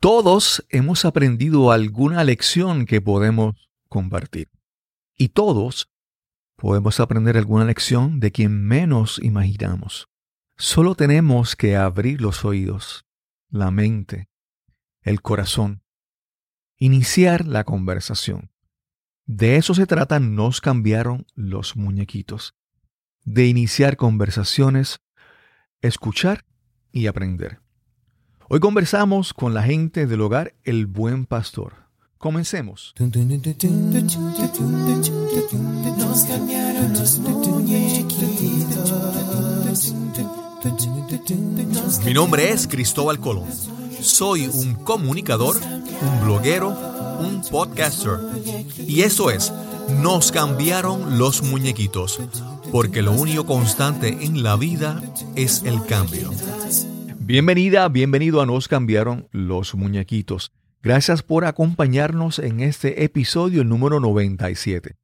Todos hemos aprendido alguna lección que podemos compartir. Y todos podemos aprender alguna lección de quien menos imaginamos. Solo tenemos que abrir los oídos, la mente, el corazón, iniciar la conversación. De eso se trata, nos cambiaron los muñequitos. De iniciar conversaciones, escuchar y aprender. Hoy conversamos con la gente del hogar El Buen Pastor. Comencemos. Mi nombre es Cristóbal Colón. Soy un comunicador, un bloguero, un podcaster. Y eso es, nos cambiaron los muñequitos, porque lo único constante en la vida es el cambio. Bienvenida, bienvenido a Nos cambiaron los muñequitos. Gracias por acompañarnos en este episodio número 97.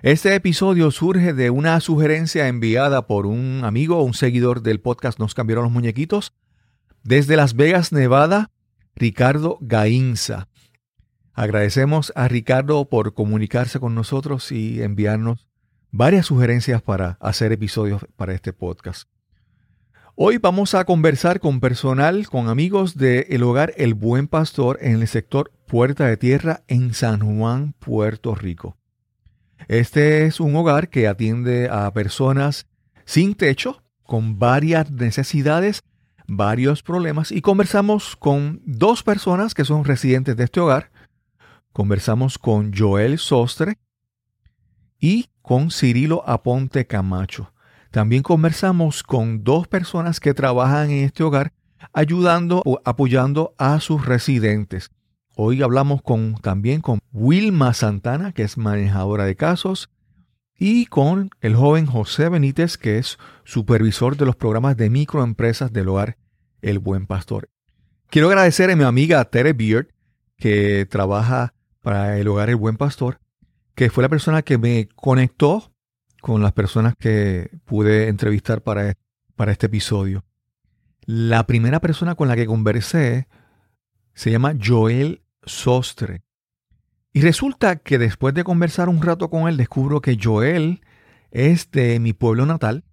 Este episodio surge de una sugerencia enviada por un amigo o un seguidor del podcast Nos cambiaron los muñequitos desde Las Vegas, Nevada, Ricardo Gainza. Agradecemos a Ricardo por comunicarse con nosotros y enviarnos varias sugerencias para hacer episodios para este podcast. Hoy vamos a conversar con personal, con amigos del el hogar El Buen Pastor en el sector Puerta de Tierra en San Juan, Puerto Rico. Este es un hogar que atiende a personas sin techo, con varias necesidades, varios problemas y conversamos con dos personas que son residentes de este hogar. Conversamos con Joel Sostre y con Cirilo Aponte Camacho. También conversamos con dos personas que trabajan en este hogar ayudando o apoyando a sus residentes. Hoy hablamos con, también con Wilma Santana, que es manejadora de casos, y con el joven José Benítez, que es supervisor de los programas de microempresas del hogar El Buen Pastor. Quiero agradecer a mi amiga Tere Beard, que trabaja para el hogar El Buen Pastor, que fue la persona que me conectó con las personas que pude entrevistar para, para este episodio. La primera persona con la que conversé se llama Joel Sostre. Y resulta que después de conversar un rato con él, descubro que Joel es de mi pueblo natal,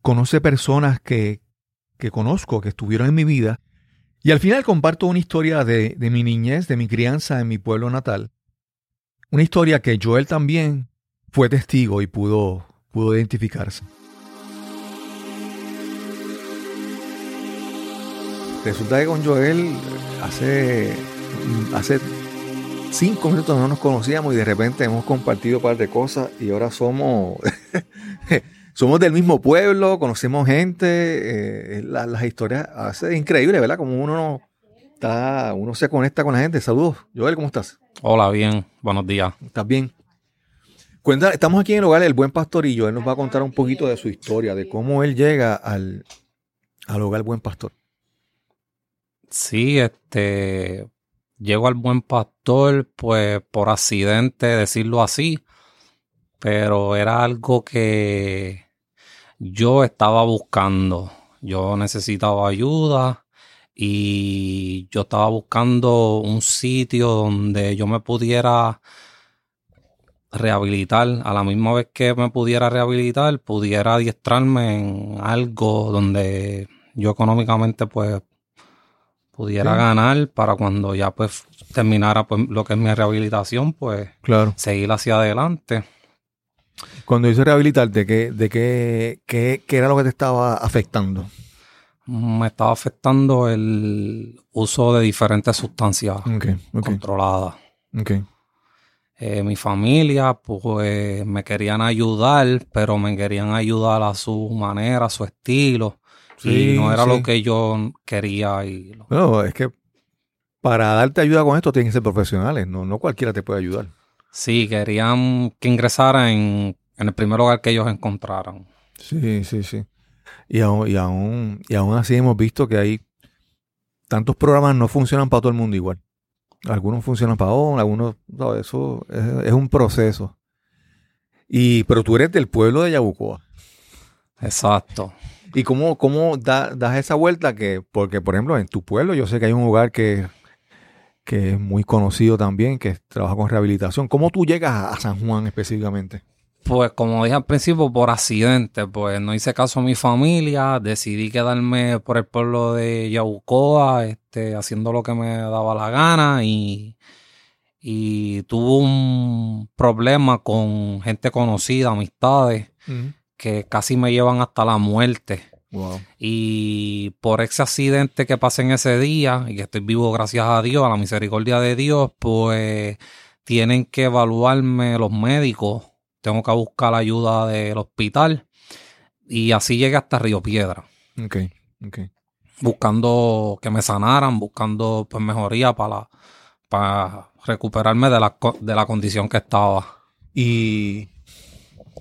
conoce personas que, que conozco, que estuvieron en mi vida, y al final comparto una historia de, de mi niñez, de mi crianza en mi pueblo natal. Una historia que Joel también fue testigo y pudo, pudo identificarse. Resulta que con Joel hace, hace cinco minutos no nos conocíamos y de repente hemos compartido un par de cosas y ahora somos, somos del mismo pueblo, conocemos gente, eh, las historias hace increíble, ¿verdad? Como uno está, uno se conecta con la gente. Saludos, Joel, ¿cómo estás? Hola, bien, buenos días. ¿Estás bien? Estamos aquí en el hogar del buen pastorillo. Él nos va a contar un poquito de su historia, de cómo él llega al, al hogar buen pastor. Sí, este, llego al buen pastor, pues por accidente, decirlo así, pero era algo que yo estaba buscando. Yo necesitaba ayuda y yo estaba buscando un sitio donde yo me pudiera rehabilitar, a la misma vez que me pudiera rehabilitar, pudiera adiestrarme en algo donde yo económicamente pues pudiera ganar para cuando ya pues terminara pues lo que es mi rehabilitación, pues claro. seguir hacia adelante. Cuando hice rehabilitarte, ¿de, de qué, qué, qué, era lo que te estaba afectando? Me estaba afectando el uso de diferentes sustancias controladas. Okay. Eh, mi familia, pues me querían ayudar, pero me querían ayudar a su manera, a su estilo. y no era lo que yo quería. Y No, es que para darte ayuda con esto tienen que ser profesionales, no, no cualquiera te puede ayudar. Sí, querían que ingresara en, el primer hogar que ellos encontraran. Sí, sí, sí. Y aún, y aún, y aún así hemos visto que hay tantos programas no funcionan para todo el mundo igual. Algunos funcionan para uno, algunos, no, eso es, un proceso. Y, pero tú eres del pueblo de Yabucoa. Exacto. ¿Y cómo, cómo das esa vuelta? que Porque, por ejemplo, en tu pueblo yo sé que hay un hogar que que es muy conocido también, que trabaja con rehabilitación. ¿Cómo tú llegas a, San Juan específicamente? Pues como dije al principio, por accidente, pues no hice caso a mi familia, decidí quedarme por el pueblo de Yaucoa, este, haciendo lo que me daba la gana y, y tuve un problema con gente conocida, amistades, que casi me llevan hasta la muerte. Y por ese accidente que pasé en ese día, y que estoy vivo gracias a Dios, a la misericordia de Dios, pues tienen que evaluarme los médicos. Tengo que buscar la ayuda del hospital. Y así llegué hasta Río Piedra. Ok, ok. Buscando que me sanaran, buscando pues mejoría para, para recuperarme de la, de la condición que estaba. Y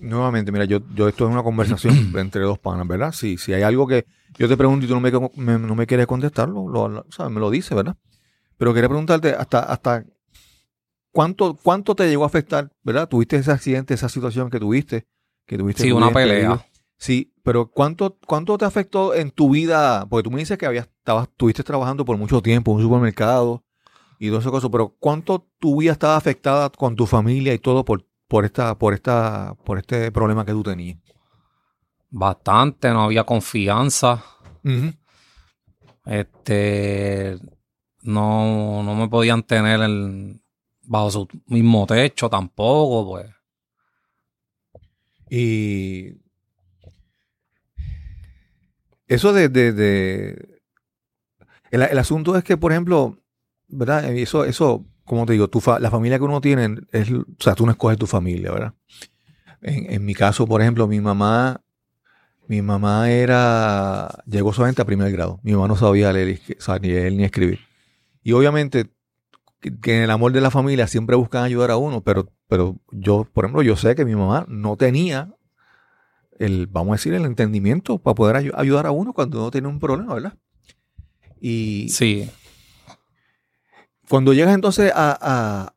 nuevamente, mira, yo, yo esto es una conversación entre dos panas, ¿verdad? Si, si hay algo que yo te pregunto y tú no me, no me quieres contestarlo, lo, me lo dice, ¿verdad? Pero quería preguntarte hasta, hasta cuánto, cuánto te llegó a afectar, ¿verdad? Tuviste ese accidente, esa situación que tuviste, que tuviste. Sí, una pelea. Sí, pero ¿cuánto, ¿cuánto te afectó en tu vida? Porque tú me dices que habías, estabas, estuviste trabajando por mucho tiempo en un supermercado y todo eso, pero ¿cuánto tu vida estaba afectada con tu familia y todo por por esta, por esta, por este problema que tú tenías? Bastante, no había confianza. Este no, no me podían tener bajo su mismo techo tampoco, pues. Y eso de, el, el, asunto es que, por ejemplo, ¿verdad? Eso, eso como te digo, tu la familia que uno tiene, es, o sea, tú no escoges tu familia, ¿verdad? En, mi caso, por ejemplo, mi mamá, mi mamá era, llegó solamente a primer grado. Mi mamá no sabía leer, ni leer ni escribir. Y obviamente, que, en el amor de la familia siempre buscan ayudar a uno, pero, pero yo, por ejemplo, yo sé que mi mamá no tenía el, vamos a decir, el entendimiento para poder ayudar a uno cuando uno tiene un problema, ¿verdad? Y, sí. Cuando llegas entonces a,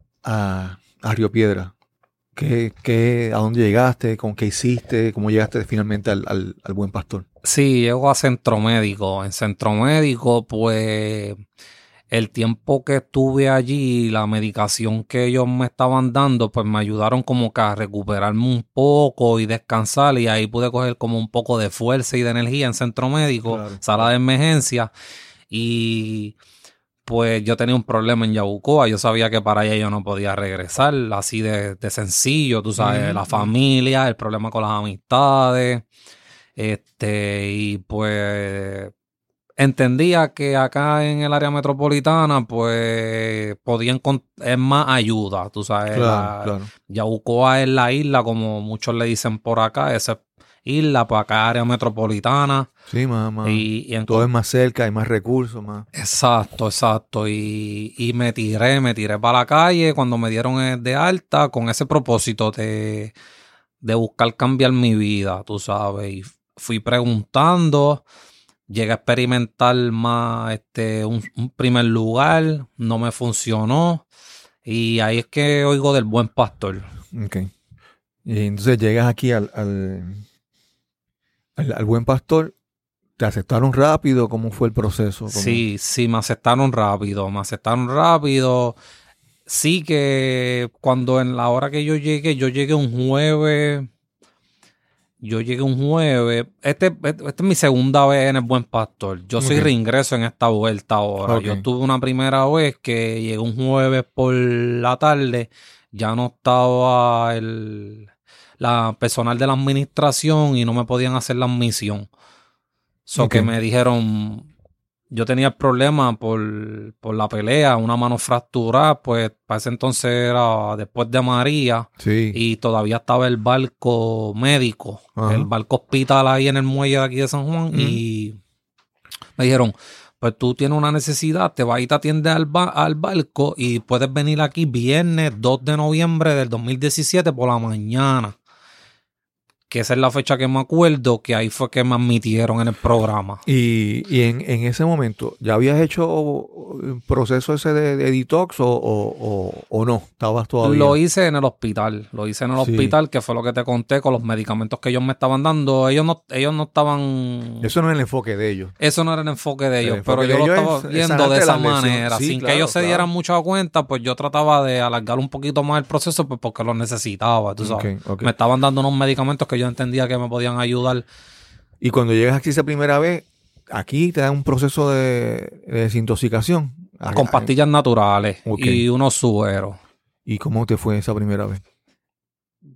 Río Piedra, ¿qué, a dónde llegaste? ¿Con qué hiciste? ¿Cómo llegaste finalmente al, Buen Pastor? Sí, llego a Centro Médico. En Centro Médico, pues el tiempo que estuve allí, la medicación que ellos me estaban dando, pues me ayudaron como que a recuperarme un poco y descansar y ahí pude coger como un poco de fuerza y de energía en centro médico, sala de emergencia y pues yo tenía un problema en Yabucoa, yo sabía que para allá yo no podía regresar, así de, sencillo, tú sabes, la familia, el problema con las amistades, este, y pues entendía que acá en el área metropolitana, pues podían es más ayuda, tú sabes, Yabucoa es la isla, como muchos le dicen por acá, ese isla, pues acá área metropolitana. Sí, más, Y, todo es más cerca, hay más recursos, más. Exacto, exacto. Y, y, me tiré, me tiré para la calle cuando me dieron de alta con ese propósito de, de buscar cambiar mi vida, tú sabes. Y fui preguntando, llegué a experimentar más este, un, primer lugar, no me funcionó. Y ahí es que oigo del buen pastor. Ok. Y entonces llegas aquí al al, buen pastor, ¿te aceptaron rápido? ¿Cómo fue el proceso? Sí, sí, me aceptaron rápido, me aceptaron rápido. Sí que cuando en la hora que yo llegué, yo llegué un jueves, yo llegué un jueves, este, este esta es mi segunda vez en el Buen Pastor. Yo soy reingreso en esta vuelta ahora. Yo tuve una primera vez que llegué un jueves por la tarde, ya no estaba el, la personal de la administración y no me podían hacer la admisión. So que me dijeron, yo tenía el problema por, la pelea, una mano fracturada, pues para ese entonces era después de María y todavía estaba el barco médico, el barco hospital ahí en el muelle de aquí de San Juan y me dijeron, pues tú tienes una necesidad, te vas y te atiendes al, al barco y puedes venir aquí viernes 2 de noviembre del 2017 por la mañana que esa es la fecha que me acuerdo, que ahí fue que me admitieron en el programa. Y, y en, en, ese momento, ¿ya habías hecho el proceso ese de, detox o, o, o, no? ¿Estabas todavía? Lo hice en el hospital, lo hice en el hospital, que fue lo que te conté con los medicamentos que ellos me estaban dando. Ellos no, ellos no estaban... Eso no era el enfoque de ellos. Eso no era el enfoque de ellos, pero yo lo estaba viendo de esa manera. sin que ellos se dieran mucha cuenta, pues yo trataba de alargar un poquito más el proceso pues porque lo necesitaba, tú sabes. Me estaban dando unos medicamentos que yo entendía que me podían ayudar. Y cuando llegas aquí esa primera vez, aquí te da un proceso de, desintoxicación. Con pastillas naturales y unos sueros. ¿Y cómo te fue esa primera vez?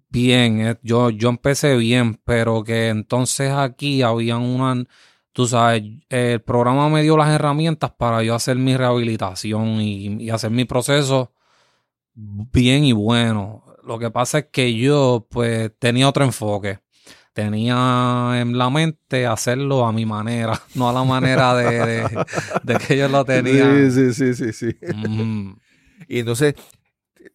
Bien, eh, yo, yo empecé bien, pero que entonces aquí habían una, tú sabes, el programa me dio las herramientas para yo hacer mi rehabilitación y, y hacer mi proceso bien y bueno. Lo que pasa es que yo pues tenía otro enfoque. Tenía en la mente hacerlo a mi manera, no a la manera de, que ellos lo tenían. Sí, sí, sí, sí. Y entonces,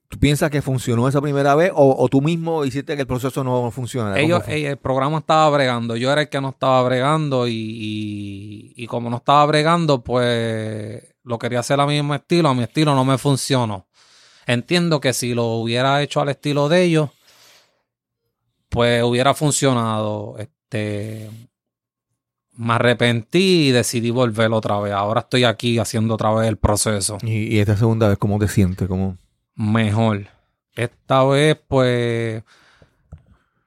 ¿tú piensas que funcionó esa primera vez o, tú mismo hiciste que el proceso no funcionara? Ellos, el programa estaba bregando, yo era el que no estaba bregando y, y como no estaba bregando, pues lo quería hacer a mi mismo estilo, a mi estilo no me funcionó. Entiendo que si lo hubiera hecho al estilo de ellos, pues hubiera funcionado. Este, me arrepentí y decidí volver otra vez. Ahora estoy aquí haciendo otra vez el proceso. ¿Y, esta segunda vez cómo te sientes? ¿Cómo? Mejor. Esta vez, pues,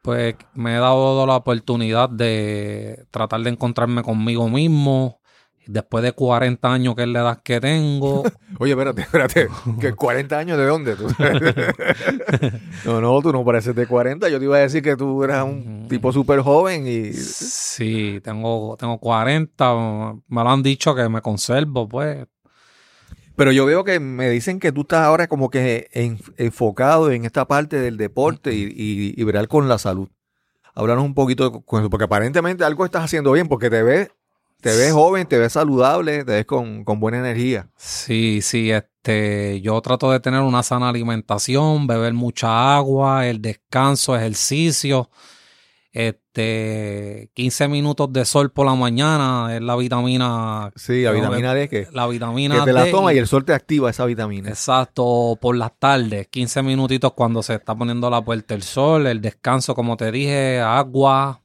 pues me he dado la oportunidad de tratar de encontrarme conmigo mismo, Después de 40 años que es la edad que tengo. Oye, espérate, espérate. ¿Que 40 años de dónde? Tú? no, no, tú no pareces de 40. Yo te iba a decir que tú eras un tipo súper joven y... Sí, tengo, tengo 40. Me lo han dicho que me conservo, pues. Pero yo veo que me dicen que tú estás ahora como que enfocado en esta parte del deporte y, y, y con la salud. Háblanos un poquito con eso, porque aparentemente algo estás haciendo bien, porque te ves te ves joven, te ves saludable, te ves con, buena energía. Sí, sí, este, yo trato de tener una sana alimentación, beber mucha agua, el descanso, ejercicio, este, 15 minutos de sol por la mañana es la vitamina. Sí, la vitamina D que, la vitamina que te la toma y el sol te activa esa vitamina. Exacto, por las tardes, 15 minutitos cuando se está poniendo la puerta el sol, el descanso, como te dije, agua,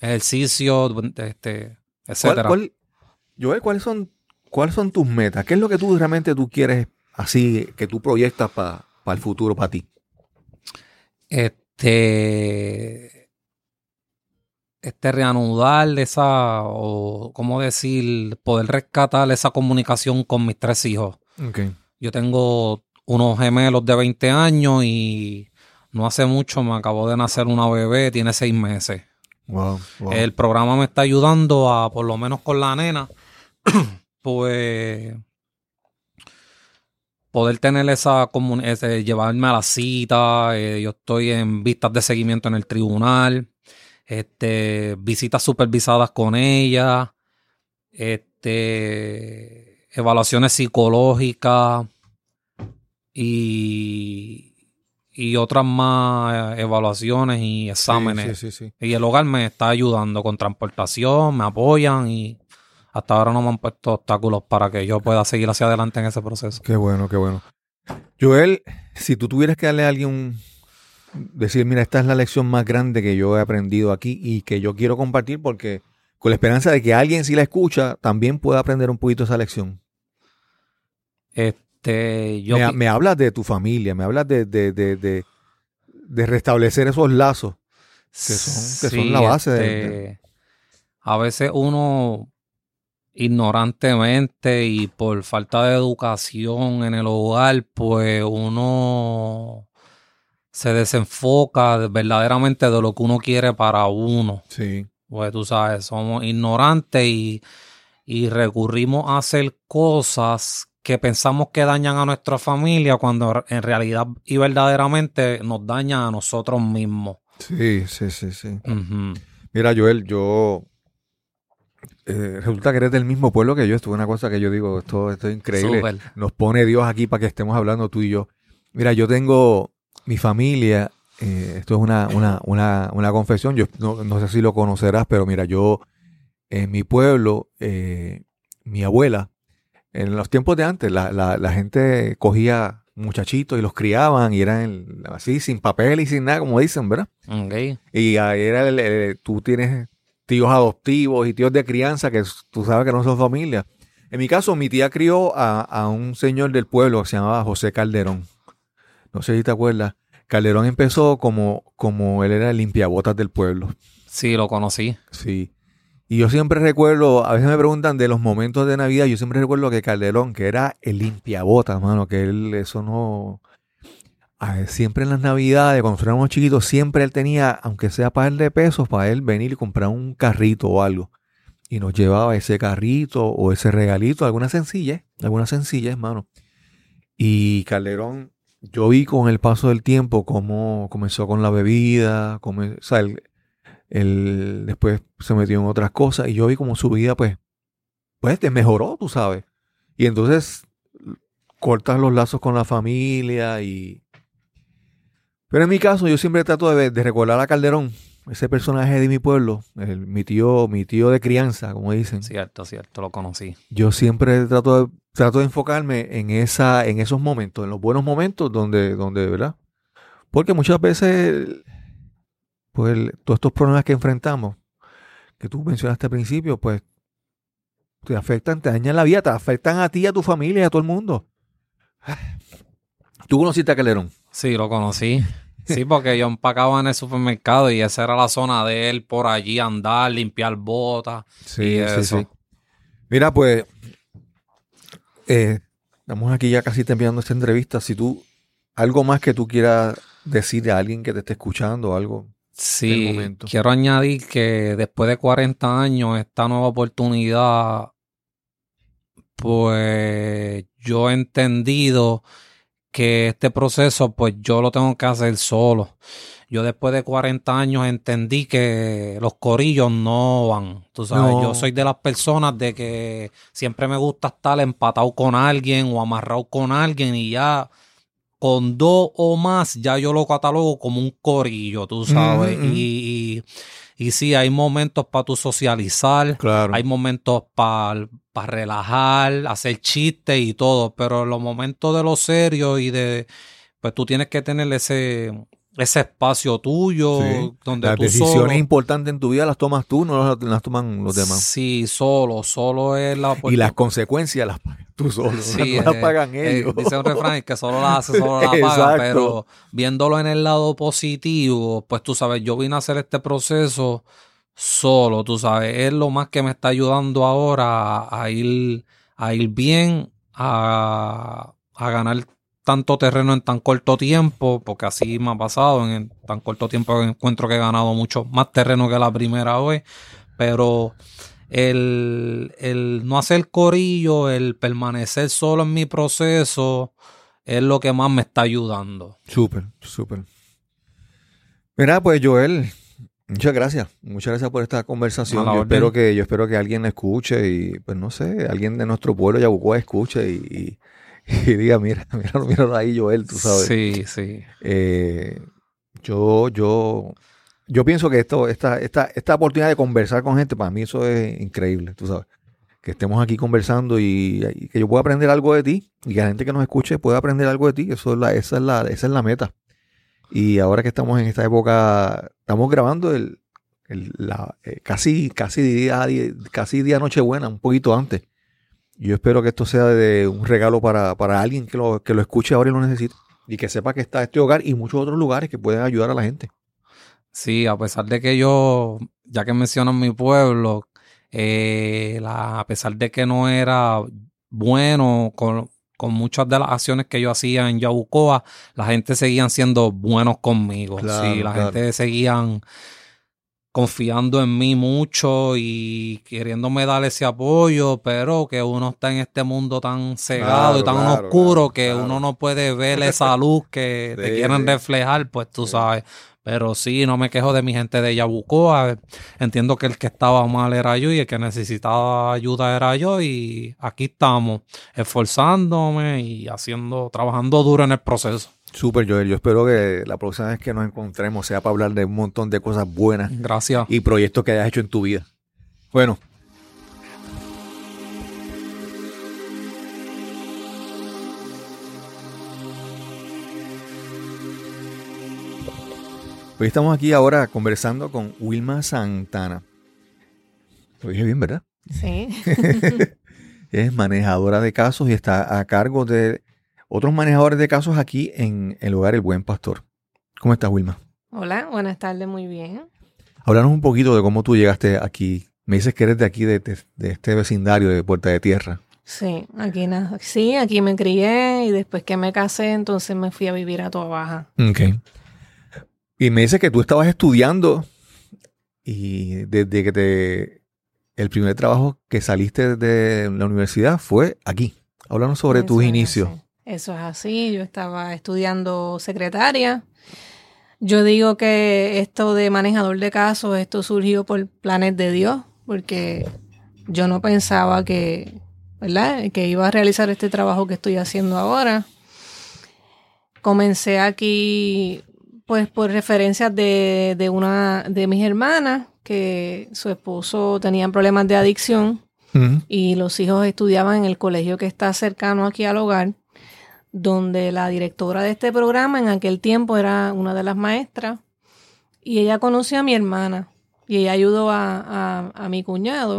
ejercicio, este, ¿Cuál, Joel, ¿cuáles son, ¿cuáles son tus metas? ¿Qué es lo que tú realmente tú quieres así, que tú proyectas para el futuro, para ti? Este, este reanudar esa, o cómo decir, poder rescatar esa comunicación con mis tres hijos. Yo tengo unos gemelos de 20 años y no hace mucho me acabó de nacer una bebé, tiene seis meses. El programa me está ayudando a, por lo menos con la nena, pues poder tener esa comunidad, llevarme a la cita, eh, yo estoy en vistas de seguimiento en el tribunal, este, visitas supervisadas con ella, este, evaluaciones psicológicas y y otras más eh, evaluaciones y exámenes. y el hogar me está ayudando con transportación, me apoyan y hasta ahora no me han puesto obstáculos para que yo pueda seguir hacia adelante en ese proceso. Qué bueno, qué bueno. Joel, si tú tuvieras que darle a alguien un, decir, mira, esta es la lección más grande que yo he aprendido aquí y que yo quiero compartir porque con la esperanza de que alguien si la escucha también pueda aprender un poquito esa lección. Este este, yo me, hablas de tu familia, me hablas de, de, de, de, restablecer esos lazos que son, que son la base de, este, A veces uno ignorantemente y por falta de educación en el hogar, pues uno se desenfoca verdaderamente de lo que uno quiere para uno. Sí. Pues tú sabes, somos ignorantes y, y recurrimos a hacer cosas que pensamos que dañan a nuestra familia cuando en realidad y verdaderamente nos dañan a nosotros mismos. Sí, sí, sí, sí. Mira, Joel, yo eh, resulta que eres del mismo pueblo que yo. Esto es una cosa que yo digo, esto, esto es increíble. Nos pone Dios aquí para que estemos hablando tú y yo. Mira, yo tengo mi familia eh, esto es una, una, una, una confesión, yo no, no, sé si lo conocerás, pero mira, yo en mi pueblo, eh, mi abuela, en los tiempos de antes, la, la, la, gente cogía muchachitos y los criaban y eran así, sin papel y sin nada, como dicen, ¿verdad? Okay. Y ahí era el, el, tú tienes tíos adoptivos y tíos de crianza que tú sabes que no son familia. En mi caso, mi tía crió a, a un señor del pueblo que se llamaba José Calderón. No sé si te acuerdas. Calderón empezó como, como él era el limpiabotas del pueblo. Sí, lo conocí. Sí. Y yo siempre recuerdo, a veces me preguntan de los momentos de Navidad, yo siempre recuerdo que Calderón, que era el limpiabotas, mano, que él, eso no... Siempre en las Navidades, cuando éramos chiquitos, siempre él tenía, aunque sea par de pesos, para él venir y comprar un carrito o algo. Y nos llevaba ese carrito o ese regalito, alguna sencilla, alguna sencilla, hermano. Y Calderón, yo vi con el paso del tiempo cómo comenzó con la bebida, cómo, o sea, él después se metió en otras cosas y yo vi como su vida pues, pues te mejoró, tú sabes. Y entonces cortas los lazos con la familia y... Pero en mi caso yo siempre trato de, de recordar a Calderón, ese personaje de mi pueblo, el, mi tío, mi tío de crianza, como dicen. Cierto, cierto, lo conocí. Yo siempre trato de, trato de enfocarme en esa, en esos momentos, en los buenos momentos donde, donde, ¿verdad? Porque muchas veces pues el, todos estos problemas que enfrentamos, que tú mencionaste al principio, pues te afectan, te dañan la vida, te afectan a ti, a tu familia, a todo el mundo. ¿Tú conociste a Calderón? Sí, lo conocí. Sí, porque yo empacaba en el supermercado y esa era la zona de él, por allí andar, limpiar botas. Sí, y eso. sí, sí. Mira, pues, eh, estamos aquí ya casi terminando esta entrevista. Si tú, algo más que tú quieras decir a alguien que te esté escuchando, algo. Sí, quiero añadir que después de 40 años, esta nueva oportunidad, pues yo he entendido que este proceso, pues yo lo tengo que hacer solo. Yo después de 40 años entendí que los corillos no van. Tú sabes, no. yo soy de las personas de que siempre me gusta estar empatado con alguien o amarrado con alguien y ya con dos o más ya yo lo catalogo como un corillo, tú sabes. Mm -hmm. y, y, y, sí, hay momentos para tu socializar, claro. hay momentos para pa relajar, hacer chistes y todo, pero los momentos de lo serio y de, pues tú tienes que tener ese, ese espacio tuyo sí. donde las tú decisiones solo, importantes en tu vida las tomas tú, no las, las toman los demás. Sí, solo, solo es la y las consecuencias las pagas tú solo, sí, no las eh, pagan ellos. Eh, dice un refrán que solo las hace, solo las paga, pero viéndolo en el lado positivo, pues tú sabes, yo vine a hacer este proceso solo, tú sabes, es lo más que me está ayudando ahora a, a ir, a ir bien, a, a ganar tanto terreno en tan corto tiempo, porque así me ha pasado, en tan corto tiempo encuentro que he ganado mucho más terreno que la primera vez, pero el, el no hacer corillo, el permanecer solo en mi proceso, es lo que más me está ayudando. Súper, súper. Mira, pues Joel, muchas gracias. Muchas gracias por esta conversación. Yo espero, que, yo espero que alguien escuche y, pues no sé, alguien de nuestro pueblo, Yabucoa, escuche y, y y diga, mira, mira, mira ahí Joel, tú sabes. Sí, sí. Eh, yo, yo, yo pienso que esto, esta, esta, esta oportunidad de conversar con gente, para mí eso es increíble, tú sabes. Que estemos aquí conversando y, y, que yo pueda aprender algo de ti y que la gente que nos escuche pueda aprender algo de ti. Eso es la, esa, es la, esa es la meta. Y ahora que estamos en esta época, estamos grabando el, el la, eh, casi, casi día, casi día Nochebuena, un poquito antes. Yo espero que esto sea de un regalo para, para alguien que lo, que lo escuche ahora y lo necesite. Y que sepa que está este hogar y muchos otros lugares que pueden ayudar a la gente. Sí, a pesar de que yo, ya que mencionan mi pueblo, eh, la, a pesar de que no era bueno con, con, muchas de las acciones que yo hacía en Yabucoa, la gente seguían siendo buenos conmigo. Claro, sí, la claro. gente seguían confiando en mí mucho y queriéndome dar ese apoyo, pero que uno está en este mundo tan cegado claro, y tan claro, oscuro que uno no puede ver esa luz que sí, te quieren reflejar, pues tú sí. sabes. Pero sí, no me quejo de mi gente de Yabucoa. Entiendo que el que estaba mal era yo y el que necesitaba ayuda era yo. Y aquí estamos, esforzándome y haciendo, trabajando duro en el proceso. Súper, Joel. Yo espero que la próxima vez que nos encontremos sea para hablar de un montón de cosas buenas Gracias. y proyectos que hayas hecho en tu vida. Bueno. Hoy estamos aquí ahora conversando con Wilma Santana. Lo dije bien, ¿verdad? Sí. es manejadora de casos y está a cargo de otros manejadores de casos aquí en el hogar El Buen Pastor. ¿Cómo estás, Wilma? Hola, buenas tardes, muy bien. Háblanos un poquito de cómo tú llegaste aquí. Me dices que eres de aquí, de, de- de este vecindario de Puerta de Tierra. Sí, aquí na- sí, aquí me crié y después que me casé, entonces me fui a vivir a Toa Baja. Ok. Y me dices que tú estabas estudiando y desde que te... El primer trabajo que saliste de la universidad fue aquí. Háblanos sobre tus Eso inicios. así. Eso es así, yo estaba estudiando secretaria. Yo digo que esto de manejador de casos, esto surgió por planes de Dios, porque yo no pensaba que, ¿verdad? Que iba a realizar este trabajo que estoy haciendo ahora. Comencé aquí, pues, por referencias de, de una de mis hermanas, que su esposo tenía problemas de adicción y los hijos estudiaban en el colegio que está cercano aquí al hogar, donde la directora de este programa en aquel tiempo era una de las maestras y ella conoció a mi hermana y ella ayudó a, a- a mi cuñado,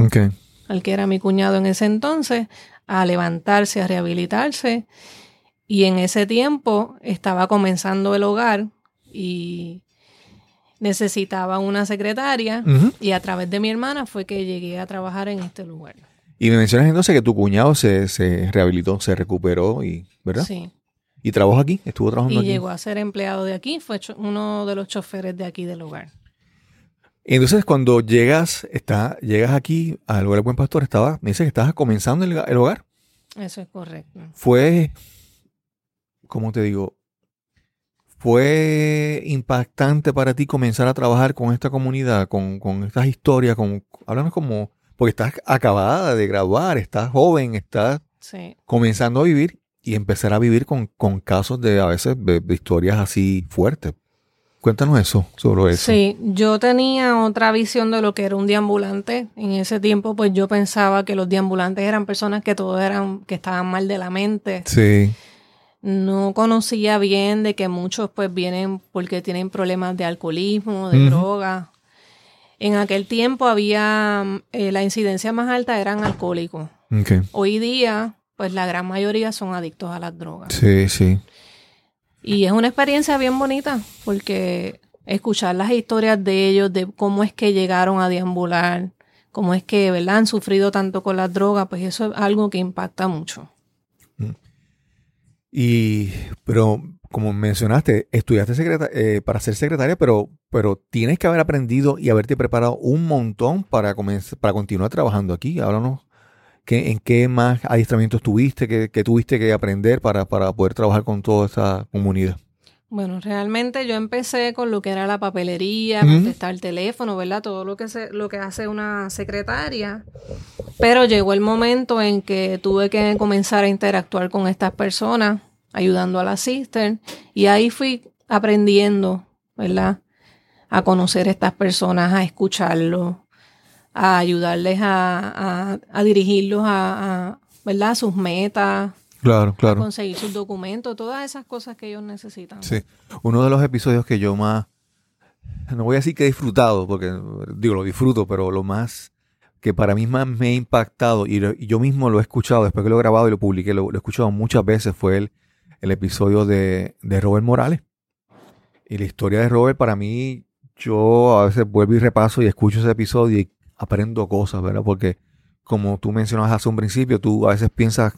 al que era mi cuñado en ese entonces, a levantarse, a rehabilitarse y en ese tiempo estaba comenzando el hogar y necesitaba una secretaria y a través de mi hermana fue que llegué a trabajar en este lugar. Y me mencionas entonces que tu cuñado se, se rehabilitó, se recuperó y, ¿verdad? Sí. Y trabajó aquí, estuvo trabajando Y aquí. llegó a ser empleado de aquí, fue uno de los choferes de aquí del hogar. Y entonces cuando llegas, está, llegas aquí al lugar del Buen Pastor, estaba, me dice que estabas comenzando el, el hogar. Eso es correcto. Fue, ¿cómo te digo? Fue impactante para ti comenzar a trabajar con esta comunidad, con, con estas historias, con, háblanos como, porque estás acabada de graduar, estás joven, estás Sí. comenzando a vivir y empezar a vivir con, con casos de a veces de, de historias así fuertes. Cuéntanos eso, sobre eso. Sí, yo tenía otra visión de lo que era un deambulante. En ese tiempo, pues yo pensaba que los deambulantes eran personas que todos eran, que estaban mal de la mente. Sí. No conocía bien de que muchos pues vienen porque tienen problemas de alcoholismo, de Ujú. droga. En aquel tiempo había, eh, la incidencia más alta eran alcohólicos. Hoy día, pues la gran mayoría son adictos a las drogas. Sí, sí. Y es una experiencia bien bonita porque escuchar las historias de ellos, de cómo es que llegaron a deambular, cómo es que ¿verdad? han sufrido tanto con las drogas, pues eso es algo que impacta mucho. Y, pero como mencionaste, estudiaste eh, para ser secretaria, pero, pero tienes que haber aprendido y haberte preparado un montón para, para continuar trabajando aquí. Háblanos, ¿qué, ¿en qué más adiestramientos tuviste, qué, qué tuviste que aprender para, para poder trabajar con toda esta comunidad? Bueno, realmente yo empecé con lo que era la papelería, contestar el teléfono, ¿verdad? Todo lo que se, lo que hace una secretaria. Pero llegó el momento en que tuve que comenzar a interactuar con estas personas, ayudando a la sister, y ahí fui aprendiendo, ¿verdad? A conocer a estas personas, a escucharlos, a ayudarles a, a- a dirigirlos a, a, ¿verdad? a sus metas, Claro, a claro. conseguir sus documentos, todas esas cosas que ellos necesitan. Sí. Uno de los episodios que yo más, no voy a decir que he disfrutado, porque digo, lo disfruto, pero lo más que para mí más me ha impactado y, lo- y yo mismo lo he escuchado después que lo he grabado y lo publiqué, lo, lo he escuchado muchas veces, fue el, el episodio de, de Robert Morales. Y la historia de Robert para mí, yo a veces vuelvo y repaso y escucho ese episodio y aprendo cosas, ¿verdad? Porque como tú mencionabas hace un principio, tú a veces piensas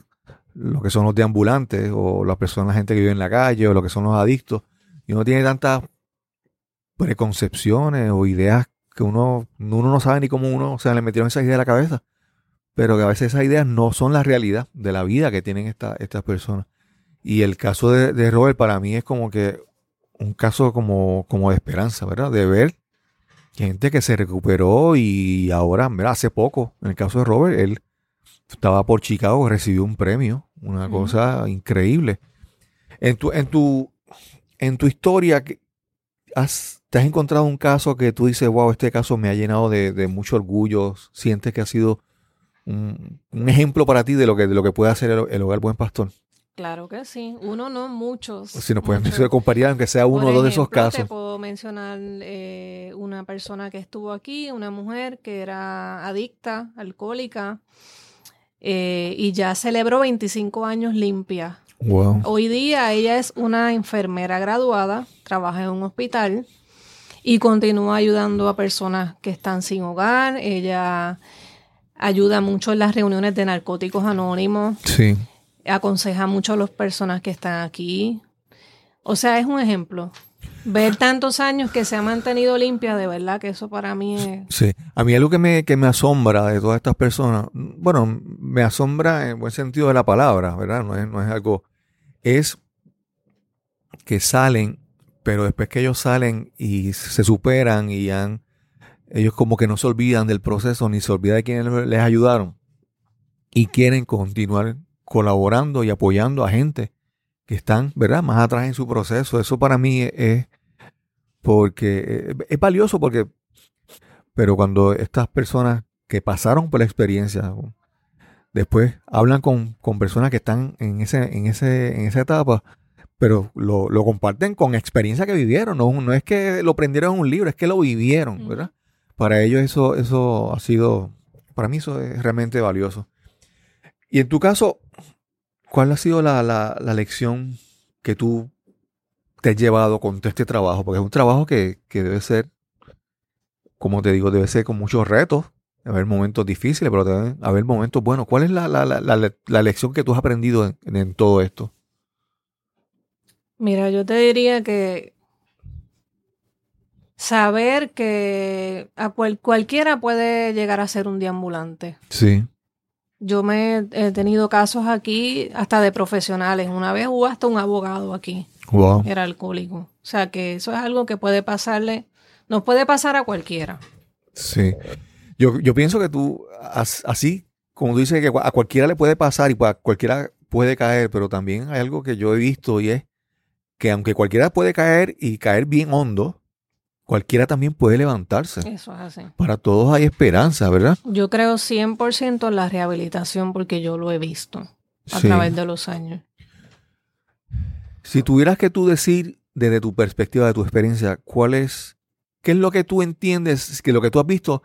lo que son los deambulantes o las personas, la gente que vive en la calle o lo que son los adictos y uno tiene tantas preconcepciones o ideas que uno, uno no sabe ni cómo uno, o sea, le metieron esas ideas a la cabeza, pero que a veces esas ideas no son la realidad de la vida que tienen esta- estas personas. Y el caso de, de Robert para mí es como que un caso como, como de esperanza, ¿verdad? De ver gente que se recuperó y ahora, mira, hace poco, en el caso de Robert, él estaba por Chicago, recibió un premio, una cosa increíble. En tu, en tu, en tu historia, has, ¿te has encontrado un caso que tú dices, wow, este caso me ha llenado de, mucho orgullo? ¿Sientes que ha sido un, ejemplo para ti de lo que, de lo que puede hacer el, hogar Buen Pastor? Claro que sí, uno no, muchos. Si nos pueden comparar, aunque sea uno o dos de esos casos. Te puedo mencionar eh, una persona que estuvo aquí, una mujer que era adicta, alcohólica, eh, y ya celebró 25 años limpia. Hoy día ella es una enfermera graduada, trabaja en un hospital y continúa ayudando a personas que están sin hogar. Ella ayuda mucho en las reuniones de narcóticos anónimos. Sí. Aconseja mucho a las personas que están aquí. O sea, es un ejemplo. Ver tantos años que se ha mantenido limpia, de verdad que eso para mí es... Sí, a mí algo que me, que me asombra de todas estas personas, bueno, me asombra en buen sentido de la palabra, ¿verdad? No es, no es algo es que salen, pero después que ellos salen y se superan y han, ellos como que no se olvidan del proceso ni se olvidan de quienes les ayudaron y quieren continuar colaborando y apoyando a gente que están, ¿verdad?, más atrás en su proceso. Eso para mí es porque es valioso porque, pero cuando estas personas que pasaron por la experiencia, Después hablan con, personas que están en, ese, en, ese, en esa etapa, pero lo, comparten con experiencia que vivieron. No, no es que lo prendieron en un libro, es que lo vivieron, ¿verdad? Para ellos eso, eso ha sido, para mí eso es realmente valioso. Y en tu caso, ¿cuál ha sido la, la, lección que tú te has llevado con todo este trabajo? Porque es un trabajo que, que debe ser, como te digo, debe ser con muchos retos, haber momentos difíciles, pero también haber momentos buenos. ¿Cuál es la, la, la, la lección que tú has aprendido en, en, todo esto? Mira, yo te diría que saber que a cualquiera puede llegar a ser un deambulante. Sí. Yo me he tenido casos aquí hasta de profesionales. Una vez hubo hasta un abogado aquí. Wow. Era alcohólico. O sea que eso es algo que puede pasarle, nos puede pasar a cualquiera. Sí. Yo, yo pienso que tú, así como tú dices que a cualquiera le puede pasar y a cualquiera puede caer, pero también hay algo que yo he visto y es que aunque cualquiera puede caer y caer bien hondo, cualquiera también puede levantarse. Eso es así. Para todos hay esperanza, ¿verdad? Yo creo 100% en la rehabilitación porque yo lo he visto a través de los años. Si tuvieras que tú decir desde tu perspectiva, de tu experiencia, cuál es, qué es lo que tú entiendes, que lo que tú has visto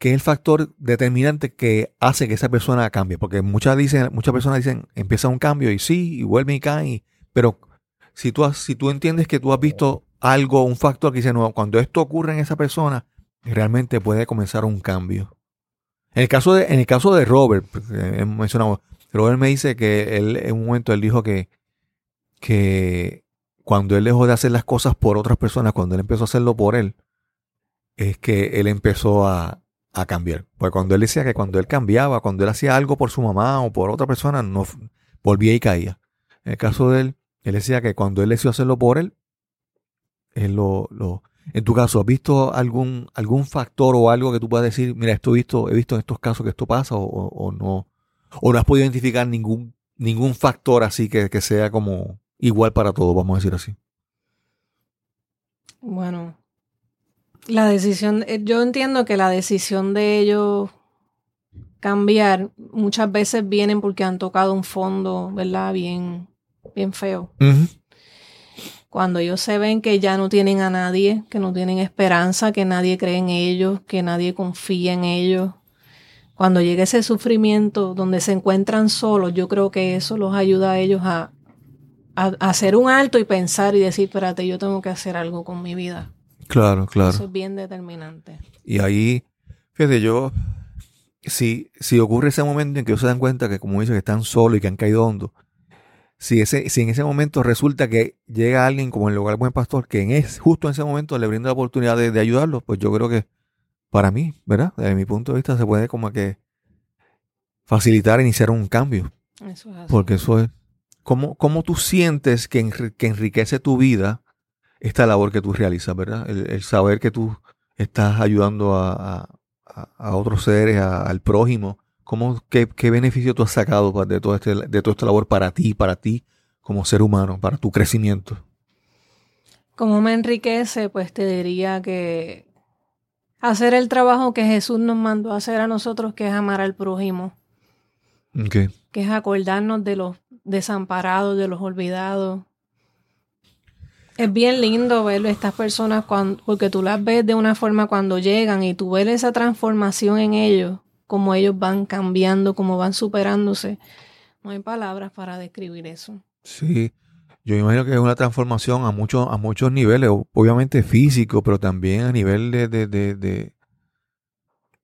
¿Qué es el factor determinante que hace que esa persona cambie? Porque muchas, dicen, muchas personas dicen, empieza un cambio y sí, y vuelve y cae, pero si tú, si tú entiendes que tú has visto algo, un factor que dice, no, cuando esto ocurre en esa persona, realmente puede comenzar un cambio. En el caso de, en el caso de Robert, mencionado, Robert me dice que él en un momento él dijo que, que cuando él dejó de hacer las cosas por otras personas, cuando él empezó a hacerlo por él, es que él empezó a, a cambiar. Pues cuando él decía que cuando él cambiaba, cuando él hacía algo por su mamá o por otra persona, no volvía y caía. En el caso de él, él decía que cuando él decidió hacerlo por él, lo, lo en tu caso, ¿has visto algún, algún factor o algo que tú puedas decir, mira, esto he visto, he visto en estos casos que esto pasa o, o, no? ¿O no has podido identificar ningún, ningún factor así que, que sea como igual para todos, vamos a decir así? Bueno, la decisión, eh, yo entiendo que la decisión de ellos cambiar muchas veces vienen porque han tocado un fondo, ¿verdad? Bien, bien feo. Cuando ellos se ven que ya no tienen a nadie, que no tienen esperanza, que nadie cree en ellos, que nadie confía en ellos. Cuando llega ese sufrimiento donde se encuentran solos, yo creo que eso los ayuda a ellos a, a hacer un alto y pensar y decir, espérate, yo tengo que hacer algo con mi vida. Claro, claro. Eso es bien determinante. Y ahí, fíjate, yo, si, si ocurre ese momento en que ellos se dan cuenta que, como dice, que están solos y que han caído hondo, si, ese, si en ese momento resulta que llega alguien como el lugar buen pastor, que en es, justo en ese momento le brinda la oportunidad de, de ayudarlos, pues yo creo que para mí, ¿verdad? Desde mi punto de vista se puede como que facilitar, iniciar un cambio. Eso es así. Porque eso es, ¿cómo, cómo tú sientes que, que enriquece tu vida esta labor que tú realizas, ¿verdad? El, saber que tú estás ayudando a, otros seres, al prójimo. ¿Cómo, qué, beneficio tú has sacado de, todo este, de toda esta labor para ti, para ti como ser humano, para tu crecimiento? Como me enriquece, pues te diría que hacer el trabajo que Jesús nos mandó a hacer a nosotros, que es amar al prójimo. Que es acordarnos de los desamparados, de los olvidados. Es bien lindo ver estas personas cuando, porque tú las ves de una forma cuando llegan y tú ves esa transformación en ellos, como ellos van cambiando, como van superándose. No hay palabras para describir eso. Sí, yo imagino que es una transformación a muchos, a muchos niveles, obviamente físico, pero también a nivel de, de, de, de,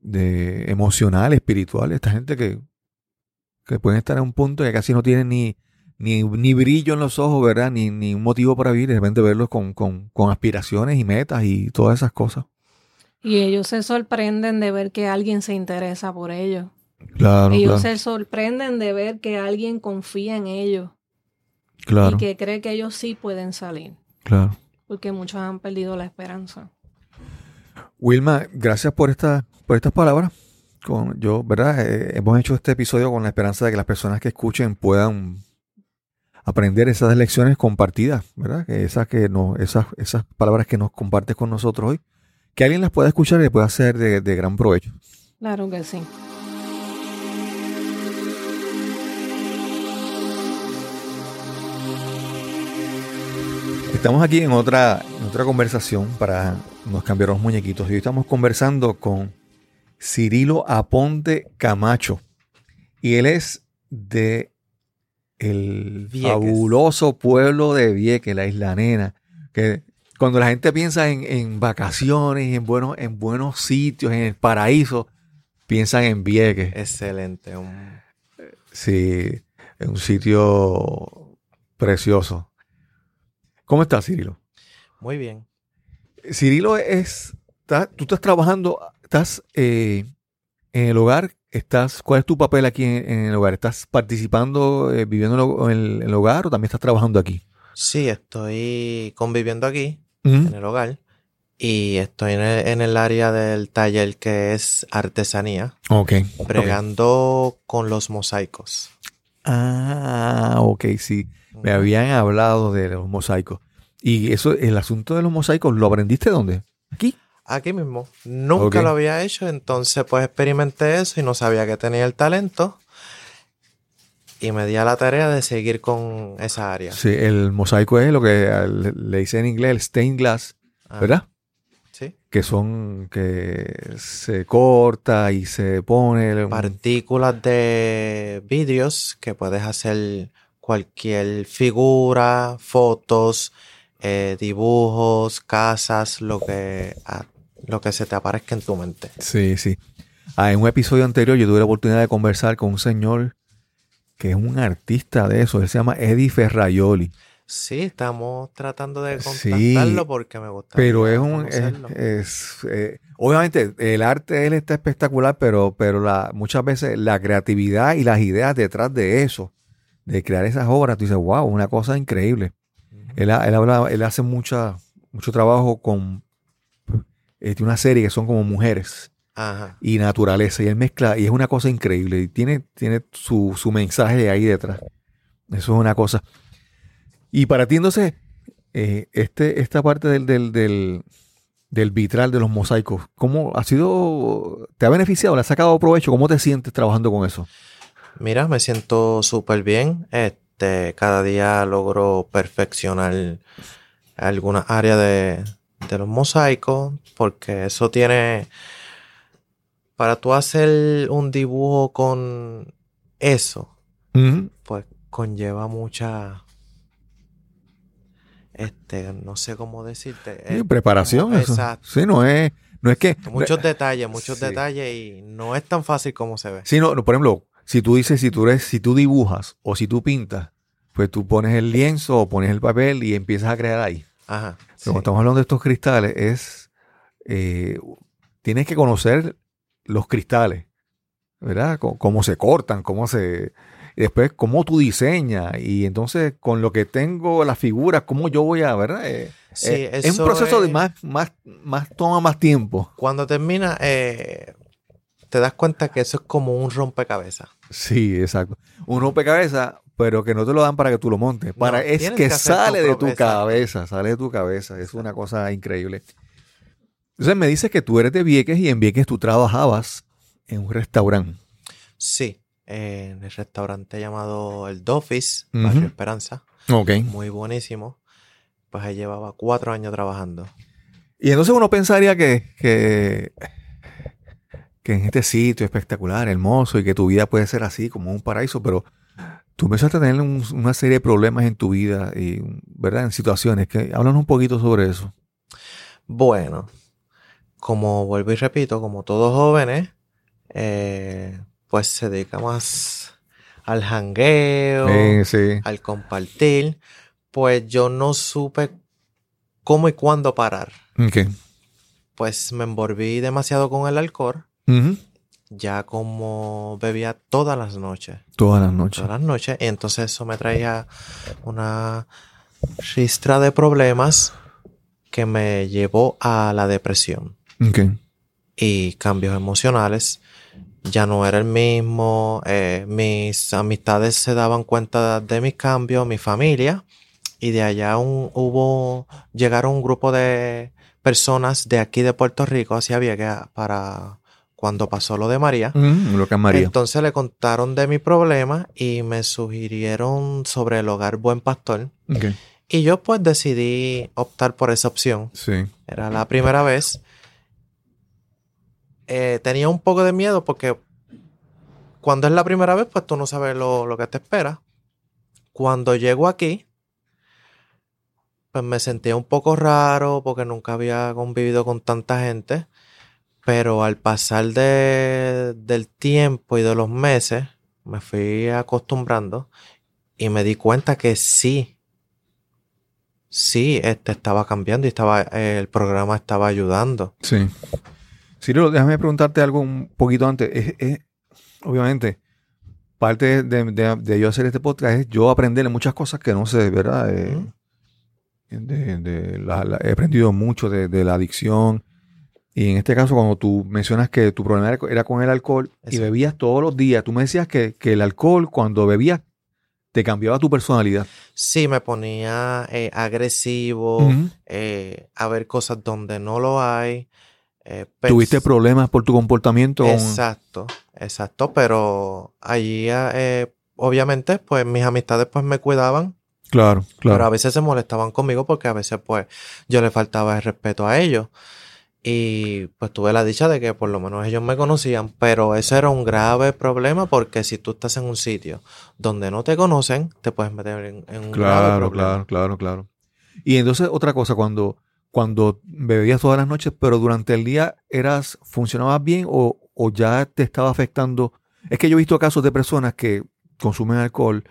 de emocional, espiritual. Esta gente que, que estar en un punto que casi no tienen ni, ni, ni brillo en los ojos, ¿verdad? Ni, ni un motivo para vivir, de repente verlos con, con, con aspiraciones y metas y todas esas cosas. Y ellos se sorprenden de ver que alguien se interesa por ellos. Claro, ellos claro, se sorprenden de ver que alguien confía en ellos claro, y que cree que ellos sí pueden salir, claro. porque muchos han perdido la esperanza. Wilma, gracias por esta, por estas palabras. Con, yo, ¿verdad? Eh, hemos hecho este episodio con la esperanza de que las personas que escuchen puedan aprender esas lecciones compartidas, ¿verdad? Esas que nos, esas, esas palabras que nos compartes con nosotros hoy, que alguien las pueda escuchar y le pueda ser de, de gran provecho. Claro que sí. Estamos aquí en otra, en otra conversación para nos cambiar los muñequitos. Y hoy estamos conversando con Cirilo Aponte Camacho. Y él es de el Vieques. fabuloso pueblo de Vieques, la Isla Nena. Que cuando la gente piensa en, en vacaciones, en buenos, en buenos sitios, en el paraíso, piensan en Vieques. Excelente. un- Sí, es un sitio precioso. ¿Cómo estás, Cirilo? Muy bien. Cirilo es, está- tú estás trabajando, estás eh, en el hogar, estás, ¿cuál es tu papel aquí en, en el hogar? ¿Estás participando, eh, viviendo en el, en el hogar o también estás trabajando aquí? Sí, estoy conviviendo aquí, En el hogar, y estoy en el, en el área del taller que es artesanía, Ok. bregando con los mosaicos. Ah, ok, sí. Me habían hablado de los mosaicos. Y eso, el asunto de los mosaicos, ¿lo aprendiste dónde? Aquí. Aquí mismo. Nunca lo había hecho, entonces pues experimenté eso y no sabía que tenía el talento. Y me di a la tarea de seguir con esa área. Sí, el mosaico es lo que le, le dice en inglés el stained glass, Ah, ¿verdad? Sí. Que son que se corta y se pone. Partículas de vidrios que puedes hacer cualquier figura, fotos, eh, dibujos, casas, lo que, lo que se te aparezca en tu mente. Sí, sí. Ah, en un episodio anterior yo tuve la oportunidad de conversar con un señor que es un artista de eso. Él se llama Eddie Ferraioli. Sí, estamos tratando de Sí, contactarlo porque me gusta. Pero es un... Es, es, eh, obviamente, el arte de él está espectacular, pero, pero la, muchas veces la creatividad y las ideas detrás de eso, de crear esas obras, tú dices, wow, una cosa increíble. Él, él, habla- él hace mucha, mucho trabajo con tiene una serie que son como mujeres Ajá. y naturaleza. Y él mezcla, y es una cosa increíble. Y tiene, tiene su, su mensaje ahí detrás. Eso es una cosa. Y para ti, entonces, eh, este, esta parte del, del, del, del vitral de los mosaicos, ¿cómo ha sido, te ha beneficiado, le has sacado provecho? ¿Cómo te sientes trabajando con eso? Mira, me siento súper bien. Este, cada día logro perfeccionar alguna área de, de los mosaicos, porque eso tiene, para tú hacer un dibujo con eso, pues conlleva mucha, este, no sé cómo decirte. Sí, eh, preparación. eso. Exacto. Sí, no es, no es que... Muchos detalles, muchos Sí. detalles y no es tan fácil como se ve. Sí, no, no, por ejemplo, si tú dices, si tú eres, si tú dibujas o si tú pintas, pues tú pones el lienzo o pones el papel y empiezas a crear ahí. Ajá. Pero sí. cuando estamos hablando de estos cristales, es eh, tienes que conocer los cristales, ¿verdad? C- cómo se cortan, cómo se. Y después, cómo tú diseñas. Y entonces, con lo que tengo, las figuras, cómo yo voy a, ¿verdad? Eh, Sí, eh, es eso un proceso de más, más, más, toma más tiempo. Cuando termina, eh, te das cuenta que eso es como un rompecabezas. Sí, exacto. Un rompecabezas, pero que no te lo dan para que tú lo montes. Para, No, es que que sale de tu cabeza, sale de tu cabeza. Es una cosa increíble. Entonces me dices que tú eres de Vieques y en Vieques tú trabajabas en un restaurante. Sí, eh, en el restaurante llamado El Doffice, Ujú. Barrio Esperanza. Ok. Muy buenísimo. Pues ahí llevaba cuatro años trabajando. Y entonces uno pensaría que, que, que en este sitio espectacular, hermoso, y que tu vida puede ser así, como un paraíso, pero tú empezaste a tener un- una serie de problemas en tu vida, y, ¿verdad? En situaciones que háblanos un poquito sobre eso. Bueno, como vuelvo y repito, como todos jóvenes, eh, pues se dedica más al jangueo, sí. al compartir. Pues yo no supe cómo y cuándo parar. Ok. Pues me envolví demasiado con el alcohol. Ya como bebía todas las noches. Todas las noches. Todas las noches. Y entonces eso me traía una ristra de problemas que me llevó a la depresión. Y cambios emocionales. Ya no era el mismo, eh, mis amistades se daban cuenta de mis cambios, mi familia, y de allá un- hubo, llegaron un grupo de personas de aquí de Puerto Rico hacia Vieques para cuando pasó lo de María. Ujú, Lo que María. Entonces le contaron de mi problema y me sugirieron sobre el hogar Buen Pastor. Y yo pues decidí optar por esa opción. Sí. Era la primera vez. Eh, tenía un poco de miedo porque cuando es la primera vez, pues tú no sabes lo, lo que te espera. Cuando llego aquí, pues me sentía un poco raro porque nunca había convivido con tanta gente. Pero al pasar de- del tiempo y de los meses, me fui acostumbrando y me di cuenta que sí, sí, este estaba cambiando y estaba, eh, el programa estaba ayudando. Sí. Cirilo, déjame preguntarte algo un poquito antes. Es- es- obviamente, parte de, de- de yo hacer este podcast es yo aprender muchas cosas que no sé, ¿verdad? Eh, Ujú. de- de la- la- he aprendido mucho de, la adicción. Y en este caso, cuando tú mencionas que tu problema era, con el alcohol y bebías todos los días, tú me decías que, que el alcohol, cuando bebías, te cambiaba tu personalidad. Sí, me ponía eh, agresivo, eh, a ver cosas donde no lo hay. Eh, pens- Tuviste problemas por tu comportamiento. Exacto, exacto, pero allí eh, obviamente pues mis amistades pues me cuidaban, Claro, claro. pero a veces se molestaban conmigo porque a veces pues yo le faltaba el respeto a ellos. Y pues tuve la dicha de que por lo menos ellos me conocían, pero eso era un grave problema porque si tú estás en un sitio donde no te conocen, te puedes meter en, en un grave Claro, problema. claro, claro, claro. Y entonces otra cosa, cuando, cuando bebías todas las noches, pero durante el día eras, funcionabas bien o, o ya te estaba afectando. Es que yo he visto casos de personas que consumen alcohol,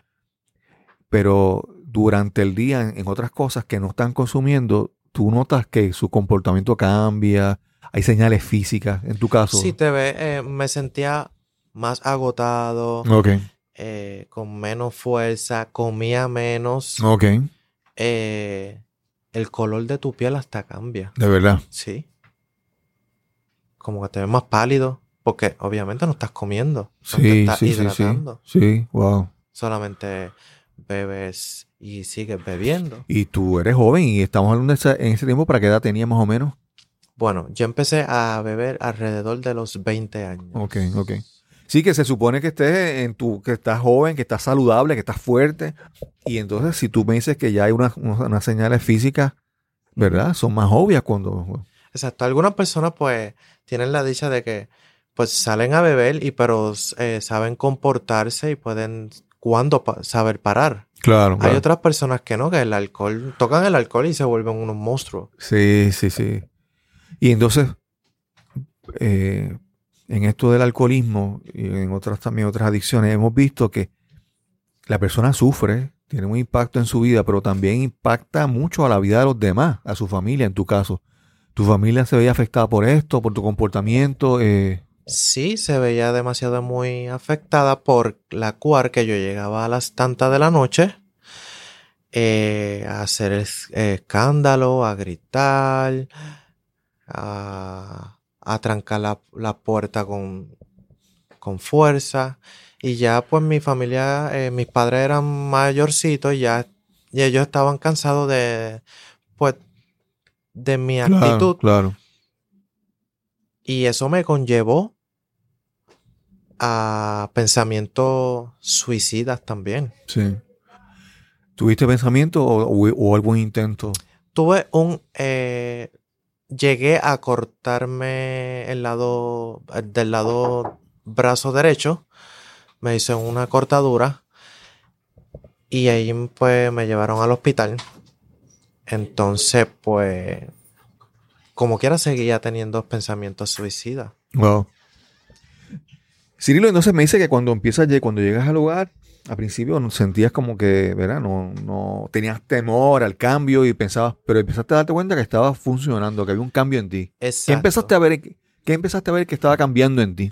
pero durante el día en, en otras cosas que no están consumiendo, tú notas que su comportamiento cambia, hay señales físicas, en tu caso. Sí, te ve, eh, me sentía más agotado, Ok, eh, con menos fuerza, comía menos. ok, eh, el color de tu piel hasta cambia. de verdad. Sí. Como que te ves más pálido. Porque obviamente no estás comiendo. Te Sí, estás sí, sí, sí. hidratando. Sí, wow. Solamente bebes y sigues bebiendo. Y tú eres joven y estamos hablando en ese tiempo, ¿para qué edad tenías más o menos? Bueno, yo empecé a beber alrededor de los 20 años. Ok, ok. Sí, que se supone que estés en tu, que estás joven, que estás saludable, que estás fuerte. Y entonces, si tú me dices que ya hay unas, unas, señales físicas, ¿verdad? Son más obvias cuando. Exacto. Algunas personas pues tienen la dicha de que pues salen a beber y pero eh, saben comportarse y pueden cuándo pa- saber parar. Claro, Hay otras personas que no, que el alcohol, tocan el alcohol y se vuelven unos monstruos. Sí, sí, sí. Y entonces, eh, en esto del alcoholismo y en otras también otras adicciones, hemos visto que la persona sufre, tiene un impacto en su vida, pero también impacta mucho a la vida de los demás, a su familia en tu caso. ¿Tu familia se veía afectada por esto, por tu comportamiento? Eh, Sí, se veía demasiado muy afectada por la cual que yo llegaba a las tantas de la noche eh, a hacer es- escándalo, a gritar, a, a trancar la, la puerta con, con fuerza. Y ya pues mi familia, eh, mis padres eran mayorcitos y ya y ellos estaban cansados de, pues, de mi actitud. Claro. Y eso me conllevó a pensamientos suicidas también. Sí. ¿Tuviste pensamiento o, o algún intento? Tuve un... Eh, llegué a cortarme el lado... del lado brazo derecho. Me hice una cortadura. Y ahí pues me llevaron al hospital. Entonces, pues... Como quiera seguía teniendo pensamientos suicidas. Wow. Cirilo, entonces me dice que cuando empiezas, cuando llegas al lugar, al principio sentías como que, ¿verdad? No, no tenías temor al cambio y pensabas, pero empezaste a darte cuenta que estaba funcionando, que había un cambio en ti. Exacto. ¿Qué empezaste a ver, qué empezaste a ver que estaba cambiando en ti?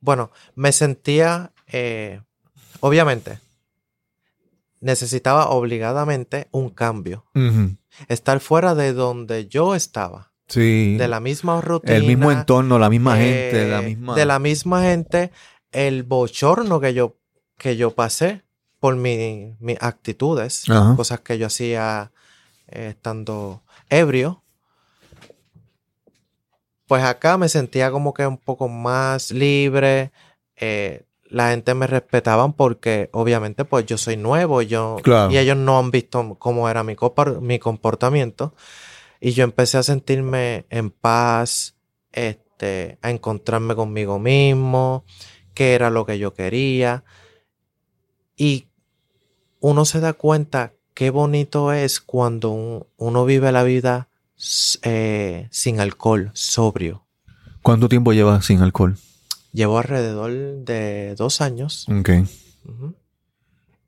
Bueno, me sentía, eh, obviamente, necesitaba obligadamente un cambio. Estar fuera de donde yo estaba. Sí. De la misma rutina. el mismo entorno, la misma eh, gente, la misma. De la misma gente. El bochorno que yo, que yo pasé por mi- mis actitudes. Ajá. Cosas que yo hacía eh, estando ebrio. Pues acá me sentía como que un poco más libre. eh, la gente me respetaban porque obviamente pues yo soy nuevo yo, Claro. y ellos no han visto cómo era mi, mi comportamiento. Y yo empecé a sentirme en paz, este, a encontrarme conmigo mismo, qué era lo que yo quería. Y uno se da cuenta qué bonito es cuando un- uno vive la vida eh, sin alcohol, sobrio. ¿Cuánto tiempo llevas sin alcohol? Llevo alrededor de dos años. Ok.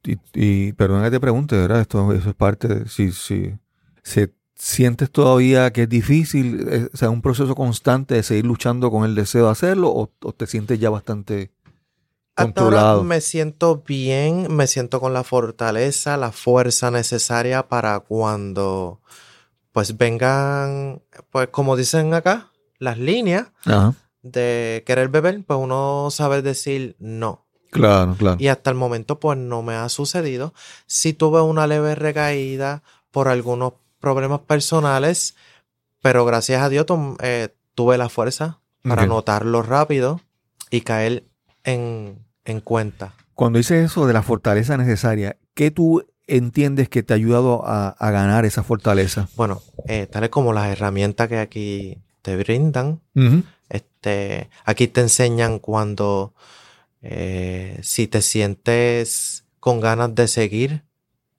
Y, y perdona que te pregunte, ¿verdad? Esto, eso es parte de. Si, si, se, ¿Sientes todavía que es difícil? eh, o sea, un proceso constante de seguir luchando con el deseo de hacerlo o, o te sientes ya bastante Hasta ahora me siento bien, me siento con la fortaleza, la fuerza necesaria para cuando pues vengan, pues como dicen acá, las líneas Ajá. de querer beber, pues uno sabe decir no. Claro, claro. Y hasta el momento pues no me ha sucedido. Sí tuve una leve recaída por algunos problemas personales, pero gracias a Dios eh, tuve la fuerza para Ok. notarlo rápido y caer en, en cuenta. Cuando dices eso de la fortaleza necesaria, ¿qué tú entiendes que te ha ayudado a, a ganar esa fortaleza? Bueno, eh, tales como las herramientas que aquí te brindan. Este, aquí te enseñan cuando eh, si te sientes con ganas de seguir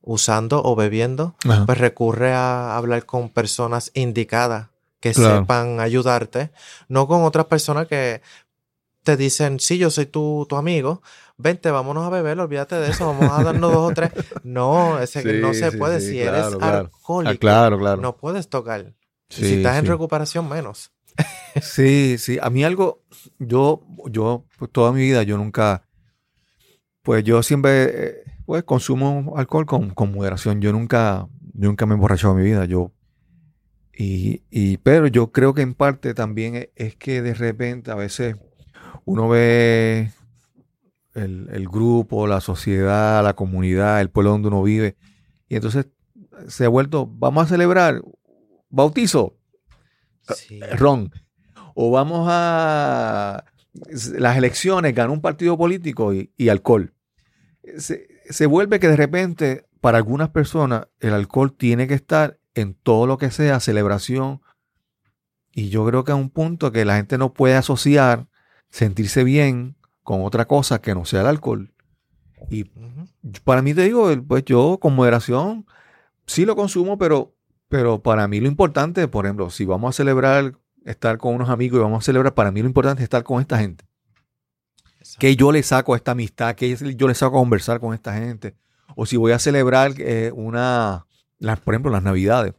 usando o bebiendo, pues recurre a hablar con personas indicadas que Claro. sepan ayudarte, no con otras personas que te dicen, sí, yo soy tu, tu amigo, vente, vámonos a beber, olvídate de eso, vamos a darnos dos o tres. No, ese que Sí, no se sí, puede. sí, si claro, eres claro. alcohólico, Ah, claro, claro. no puedes tocar. Y si estás en recuperación, menos. Sí, sí. A mí algo, yo, yo, pues, toda mi vida, yo nunca, pues yo siempre, eh, pues consumo alcohol con, con moderación. Yo nunca, yo nunca me he emborrachado en mi vida. Yo, y, y, pero yo creo que en parte también es, es que de repente a veces uno ve el, el grupo, la sociedad, la comunidad, el pueblo donde uno vive, y entonces se ha vuelto, vamos a celebrar bautizo, Sí. ron. O vamos a las elecciones, ganó un partido político y, y alcohol. Se, se vuelve que de repente, para algunas personas, el alcohol tiene que estar en todo lo que sea celebración. Y yo creo que a un punto que la gente no puede asociar sentirse bien con otra cosa que no sea el alcohol. Y para mí te digo, pues yo con moderación sí lo consumo, pero, pero para mí lo importante, por ejemplo, si vamos a celebrar, estar con unos amigos y vamos a celebrar, para mí lo importante es estar con esta gente. Que yo le saco esta amistad, que yo le saco a conversar con esta gente. O si voy a celebrar eh, una, las- por ejemplo, las navidades,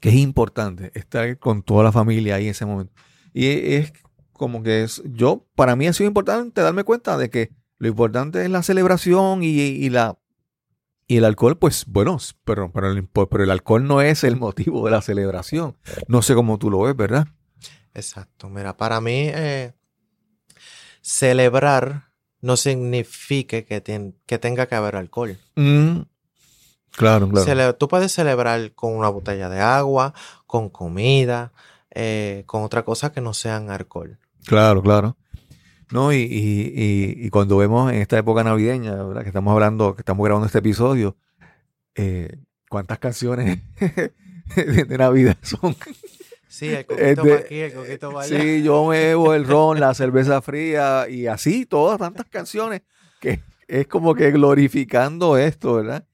que es importante estar con toda la familia ahí en ese momento. Y es como que es, yo, para mí ha sido importante darme cuenta de que lo importante es la celebración y, y la y el alcohol, pues bueno, pero, pero, el, pero el alcohol no es el motivo de la celebración. No sé cómo tú lo ves, ¿verdad? Exacto. Mira, para mí, eh, celebrar no signifique que, que tenga que haber alcohol. Mm, claro, claro. Cele- tú puedes celebrar con una botella de agua, con comida, eh, con otra cosa que no sean alcohol. Claro, claro. No, y, y, y, y cuando vemos en esta época navideña, ¿verdad? Que estamos hablando, que estamos grabando este episodio, eh, ¿cuántas canciones de, de Navidad son? Sí, el coquito para aquí, el coquito allá. Sí, yo me bebo el ron, la cerveza fría y así, todas tantas canciones que es como que glorificando esto, ¿verdad?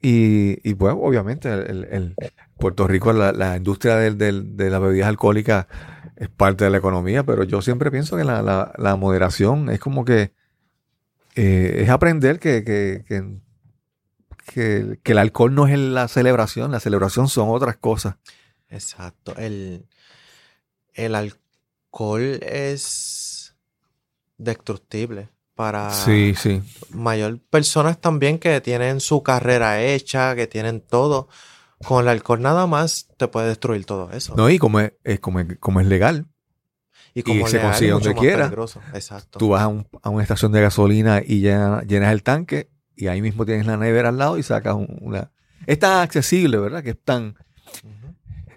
Y, y pues obviamente el, el- el Puerto Rico, la, la industria del- del- de las bebidas alcohólicas es parte de la economía, pero yo siempre pienso que la, la- la moderación es como que eh, es aprender que, que, que, que- que el alcohol no es la celebración, la celebración son otras cosas. Exacto. El, el alcohol es destructible para Sí, sí. mayor personas también que tienen su carrera hecha, que tienen todo. Con el alcohol nada más te puede destruir todo eso. No, y como es, es como, es- como es legal, y como se legal, consigue donde quiera. Exacto. tú vas a, un- a una estación de gasolina y llena- llenas el tanque y ahí mismo tienes la nevera al lado y sacas un- una... Es tan accesible, ¿verdad? Que es tan...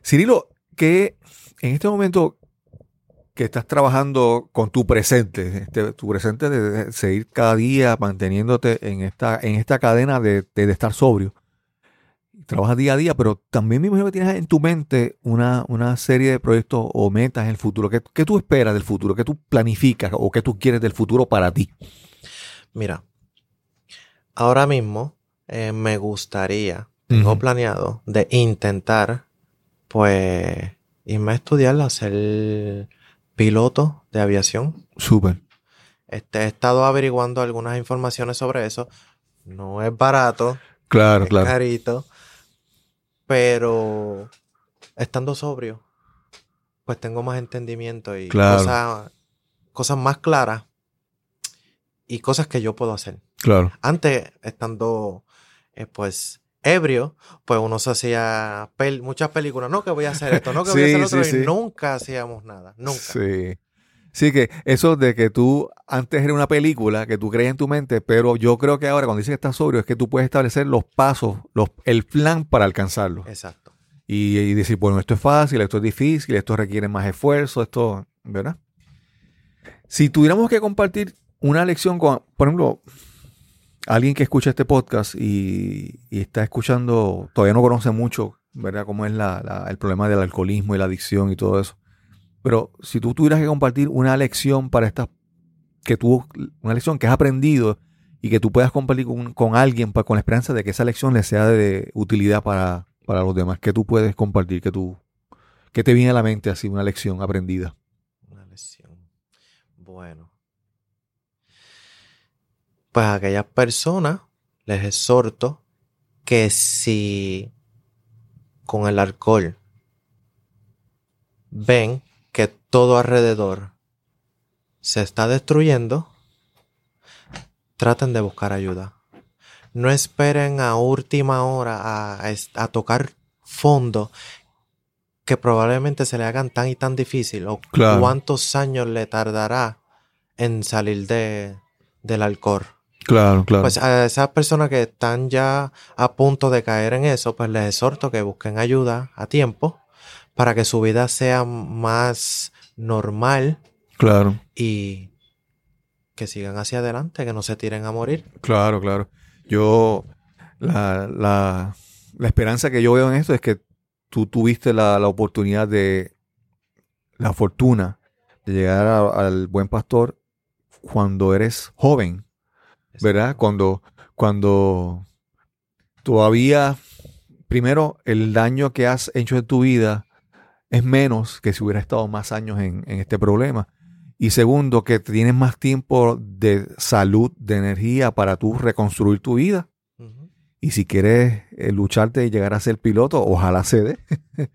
Cirilo, que en este momento que estás trabajando con tu presente, este, tu presente de, de seguir cada día manteniéndote en esta, en esta cadena de, de- de estar sobrio, trabajas día a día, pero también me imagino que tienes en tu mente una, una serie de proyectos o metas en el futuro. ¿Qué, qué tú esperas del futuro? ¿Qué tú planificas o qué tú quieres del futuro para ti? Mira, ahora mismo eh, me gustaría, tengo planeado de intentar, pues, irme a estudiar a ser piloto de aviación. Súper. Este, he estado averiguando algunas informaciones sobre eso. No es barato, Claro, es claro. carito, pero estando sobrio, pues tengo más entendimiento y Claro. cosas, cosas más claras y cosas que yo puedo hacer. Claro. Antes, estando eh, pues ebrio, pues uno se hacía pel- muchas películas. No, que voy a hacer esto, no, que voy a hacer otro. sí, y sí. nunca hacíamos nada. Nunca. Sí. Sí, que eso de que tú antes era una película que tú creías en tu mente, pero yo creo que ahora cuando dices que estás sobrio es que tú puedes establecer los pasos, los, el plan para alcanzarlo. Exacto. Y, y decir, bueno, esto es fácil, esto es difícil, esto requiere más esfuerzo, esto, ¿verdad? Si tuviéramos que compartir una lección con, por ejemplo, alguien que escucha este podcast y, y está escuchando, todavía no conoce mucho, ¿verdad? Cómo es la- la- el problema del alcoholismo y la adicción y todo eso. Pero si tú tuvieras que compartir una lección para estas, que tú, una lección que has aprendido y que tú puedas compartir con, con alguien con la esperanza de que esa lección le sea de utilidad para, para los demás, que tú puedes compartir, que tú, que te viene a la mente así, una lección aprendida. Una lesión. Bueno. Pues a aquellas personas les exhorto que si con el alcohol ven que todo alrededor se está destruyendo, traten de buscar ayuda. No esperen a última hora a, a es- a tocar fondo que probablemente se le hagan tan y tan difícil o Claro. cuántos años le tardará en salir de, del alcohol. Claro, claro. Pues a esas personas que están ya a punto de caer en eso, pues les exhorto que busquen ayuda a tiempo para que su vida sea más normal claro, y que sigan hacia adelante, que no se tiren a morir. claro, claro. Yo, la, la, la esperanza que yo veo en esto es que tú tuviste la, la oportunidad de, la fortuna de llegar a- al buen pastor cuando eres joven. ¿verdad? Cuando, cuando todavía, primero, el daño que has hecho en tu vida es menos que si hubiera estado más años en, en este problema. Y segundo, que tienes más tiempo de salud, de energía para tú reconstruir tu vida. Y si quieres eh, lucharte y llegar a ser piloto, ojalá se dé.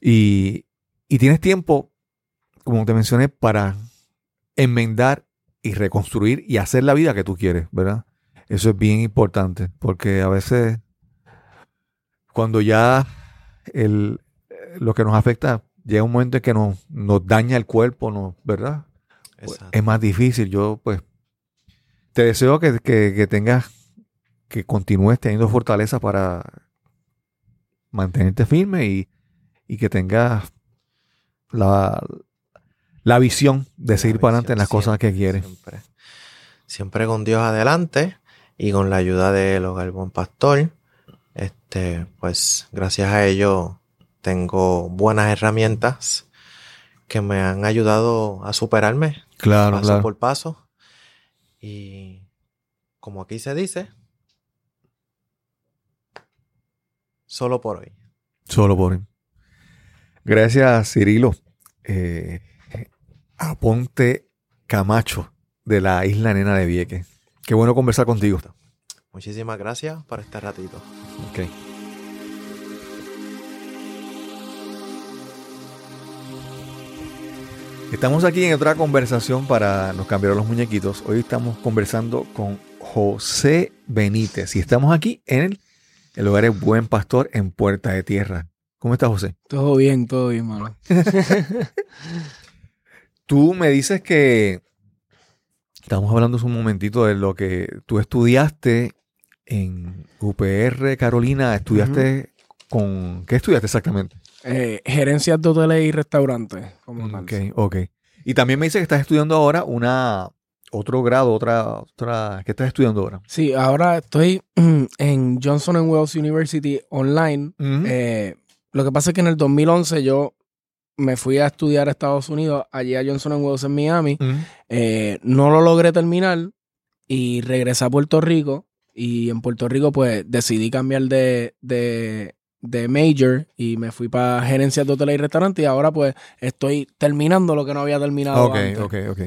y, y tienes tiempo, como te mencioné, para enmendar y reconstruir y hacer la vida que tú quieres, ¿verdad? Eso es bien importante, porque a veces cuando ya el, lo que nos afecta llega un momento en que nos, nos daña el cuerpo, nos, ¿verdad? pues, es más difícil. Yo, pues, te deseo que, que tengas, que continúes teniendo fortaleza para mantenerte firme y, y que tengas la, la visión de seguir para adelante en las cosas que quieres. Siempre. siempre con Dios adelante y con la ayuda del hogar buen pastor. Este, pues gracias a ello tengo buenas herramientas que me han ayudado a superarme claro, paso por paso. Y como aquí se dice, solo por hoy. Solo por hoy. Gracias, Cirilo. Eh, Aponte Camacho de la isla Nena de Vieques. Qué bueno conversar contigo. Muchísimas gracias por este ratito. Estamos aquí en otra conversación para Nos cambiaron los muñequitos. Hoy estamos conversando con José Benítez y estamos aquí en el, el hogar de Buen Pastor en Puerta de Tierra. ¿Cómo estás, José? Todo bien, todo bien, mano. Tú me dices que estamos hablando hace un momentito de lo que tú estudiaste en UPR Carolina. Estudiaste con. ¿Qué estudiaste exactamente? Eh, gerencias de hoteles y restaurantes. Como ok, ok. Y también me dice que estás estudiando ahora una otro grado, otra, otra. ¿Qué estás estudiando ahora? Sí, ahora estoy en Johnson Wells University online. Eh, lo que pasa es que en el 2011 yo me fui a estudiar a Estados Unidos, allí a Johnson Wells en Miami. Eh, no lo logré terminar y regresé a Puerto Rico. Y en Puerto Rico, pues decidí cambiar de, de, de major y me fui para gerencia de hoteles y restaurantes. Y ahora, pues estoy terminando lo que no había terminado. Ok, ok, ok.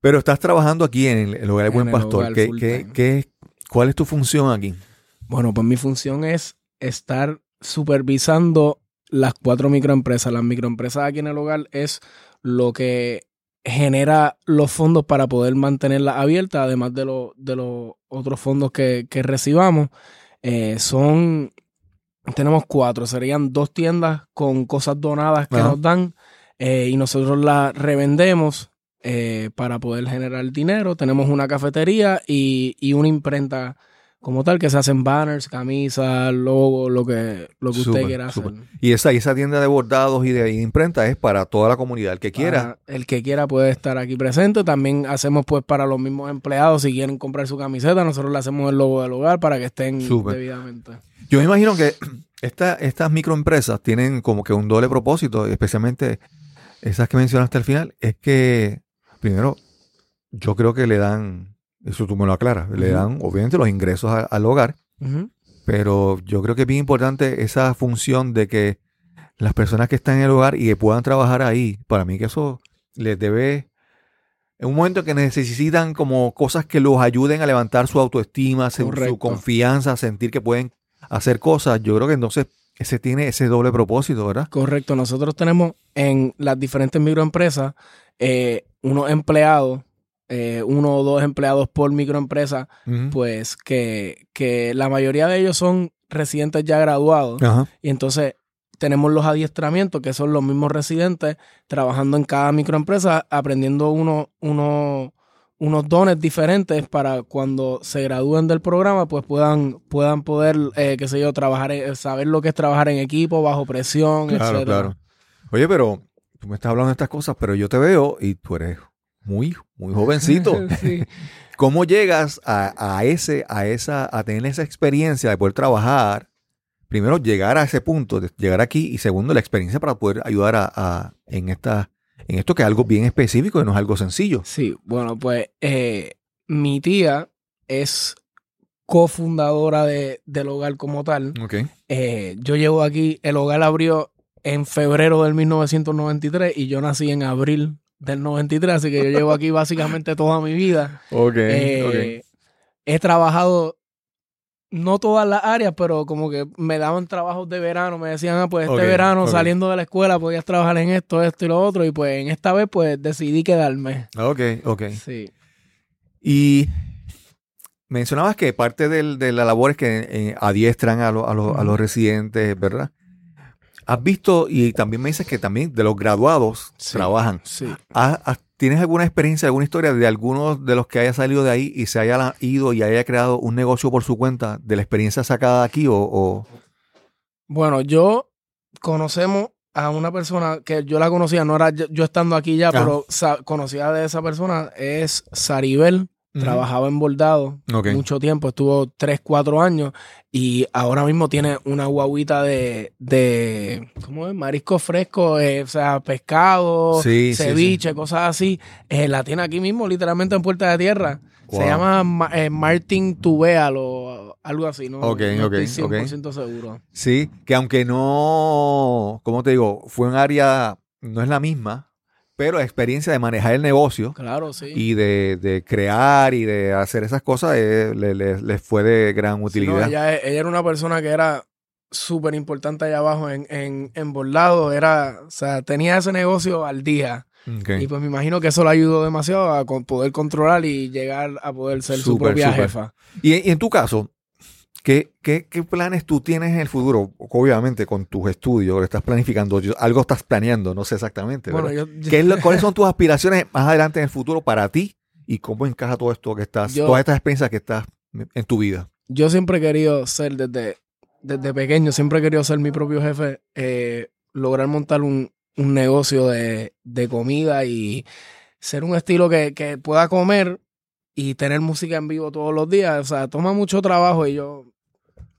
Pero estás trabajando aquí en el, hogar de Buen Pastor. ¿Qué, cuál es tu función aquí? Bueno, pues mi función es estar supervisando las cuatro microempresas. Las microempresas aquí en el hogar es lo que genera los fondos para poder mantenerlas abiertas, además de, de los otros fondos que, recibamos. Eh, son, tenemos cuatro, serían dos tiendas con cosas donadas que nos dan eh, y nosotros las revendemos eh, para poder generar dinero. Tenemos una cafetería y, y una imprenta como tal, que se hacen banners, camisas, logos, lo que, lo que usted quiera hacer. Y esa, esa tienda de bordados y de, imprenta es para toda la comunidad, el que quiera. el que quiera puede estar aquí presente. También hacemos pues para los mismos empleados, si quieren comprar su camiseta, nosotros le hacemos el logo del hogar para que estén debidamente. Yo me imagino que esta, estas microempresas tienen como que un doble propósito, especialmente esas que mencionaste al final, es que, primero, yo creo que le dan eso tú me lo aclaras. Le dan, obviamente, los ingresos al hogar. Pero yo creo que es bien importante esa función de que las personas que están en el hogar y que puedan trabajar ahí, para mí que eso les debe, en un momento que necesitan como cosas que los ayuden a levantar su autoestima, su, confianza, sentir que pueden hacer cosas, yo creo que entonces ese tiene ese doble propósito, ¿verdad? Correcto. Nosotros tenemos en las diferentes microempresas eh, unos empleados eh, uno o dos empleados por microempresa, pues que, que, la mayoría de ellos son residentes ya graduados. Y entonces tenemos los adiestramientos, que son los mismos residentes, trabajando en cada microempresa, aprendiendo uno, uno, unos dones diferentes para cuando se gradúen del programa, pues puedan, puedan poder, eh, qué sé yo, trabajar, saber lo que es trabajar en equipo, bajo presión, claro, Claro. Oye, pero tú me estás hablando de estas cosas, pero yo te veo y tú eres muy, muy jovencito. ¿Cómo llegas a, ese, a esa, a tener esa experiencia de poder trabajar? Primero, llegar a ese punto, de llegar aquí, y segundo, la experiencia para poder ayudar a, en esta, en esto que es algo bien específico y no es algo sencillo. Sí, bueno, pues eh, mi tía es cofundadora de, del hogar como tal. Okay. Eh, yo llevo aquí, el hogar abrió en febrero del 1993 y yo nací en abril del 93, así que yo llevo aquí básicamente toda mi vida. Ok, eh, He trabajado, no todas las áreas, pero como que me daban trabajos de verano, me decían, ah, pues este verano saliendo de la escuela podías trabajar en esto, esto y lo otro, y pues en esta vez pues decidí quedarme. Ok, ok. Sí. Y mencionabas que parte de la labor es que eh, adiestran a, a, los residentes, ¿verdad? Has visto, y también me dices que también de los graduados Sí. trabajan. Sí. ¿Has- has- ¿Tienes alguna experiencia, alguna historia de algunos de los que haya salido de ahí y se haya ido y haya creado un negocio por su cuenta de la experiencia sacada de aquí? O, o- Bueno, yo conocemos a una persona que yo la conocía, no era yo, yo estando aquí ya, pero conocía de esa persona, es Saribel, trabajaba en bordado mucho tiempo, estuvo 3, 4 años y ahora mismo tiene una guaguita de, de ¿cómo es? Marisco fresco, eh, o sea, pescado, Sí, sí, ceviche, cosas así. Eh, la tiene aquí mismo, literalmente en Puerta de Tierra. Wow. Se llama Ma- eh, Martin Tubeal o algo así, ¿no? Ok, no ok, estoy ok. 100% seguro. Sí, que aunque no, ¿cómo te digo? Fue un área, no es la misma, pero la experiencia de manejar el negocio Claro, sí. y de, de crear y de hacer esas cosas eh, le- le- les fue de gran Sí, no, utilidad. ella, ella era una persona que era súper importante allá abajo en, en, en Bordado. Era, o sea, tenía ese negocio al día. Y pues me imagino que eso le ayudó demasiado a poder controlar y llegar a poder ser su Súper, propia jefa. Y, y en tu caso, ¿qué, qué, qué planes tú tienes en el futuro? Obviamente con tus estudios, lo estás planificando, yo- algo estás planeando, no sé exactamente. Bueno, yo- ¿Qué es lo- ¿Cuáles son tus aspiraciones más adelante en el futuro para ti? ¿Y cómo encaja todo esto que estás, Yo- todas estas experiencias que estás en tu vida? yo siempre he querido ser desde, desde pequeño, siempre he querido ser mi propio jefe, eh, lograr montar un, un negocio de, de comida y ser un estilo que, que pueda comer y tener música en vivo todos los días. O sea, toma mucho trabajo y yo...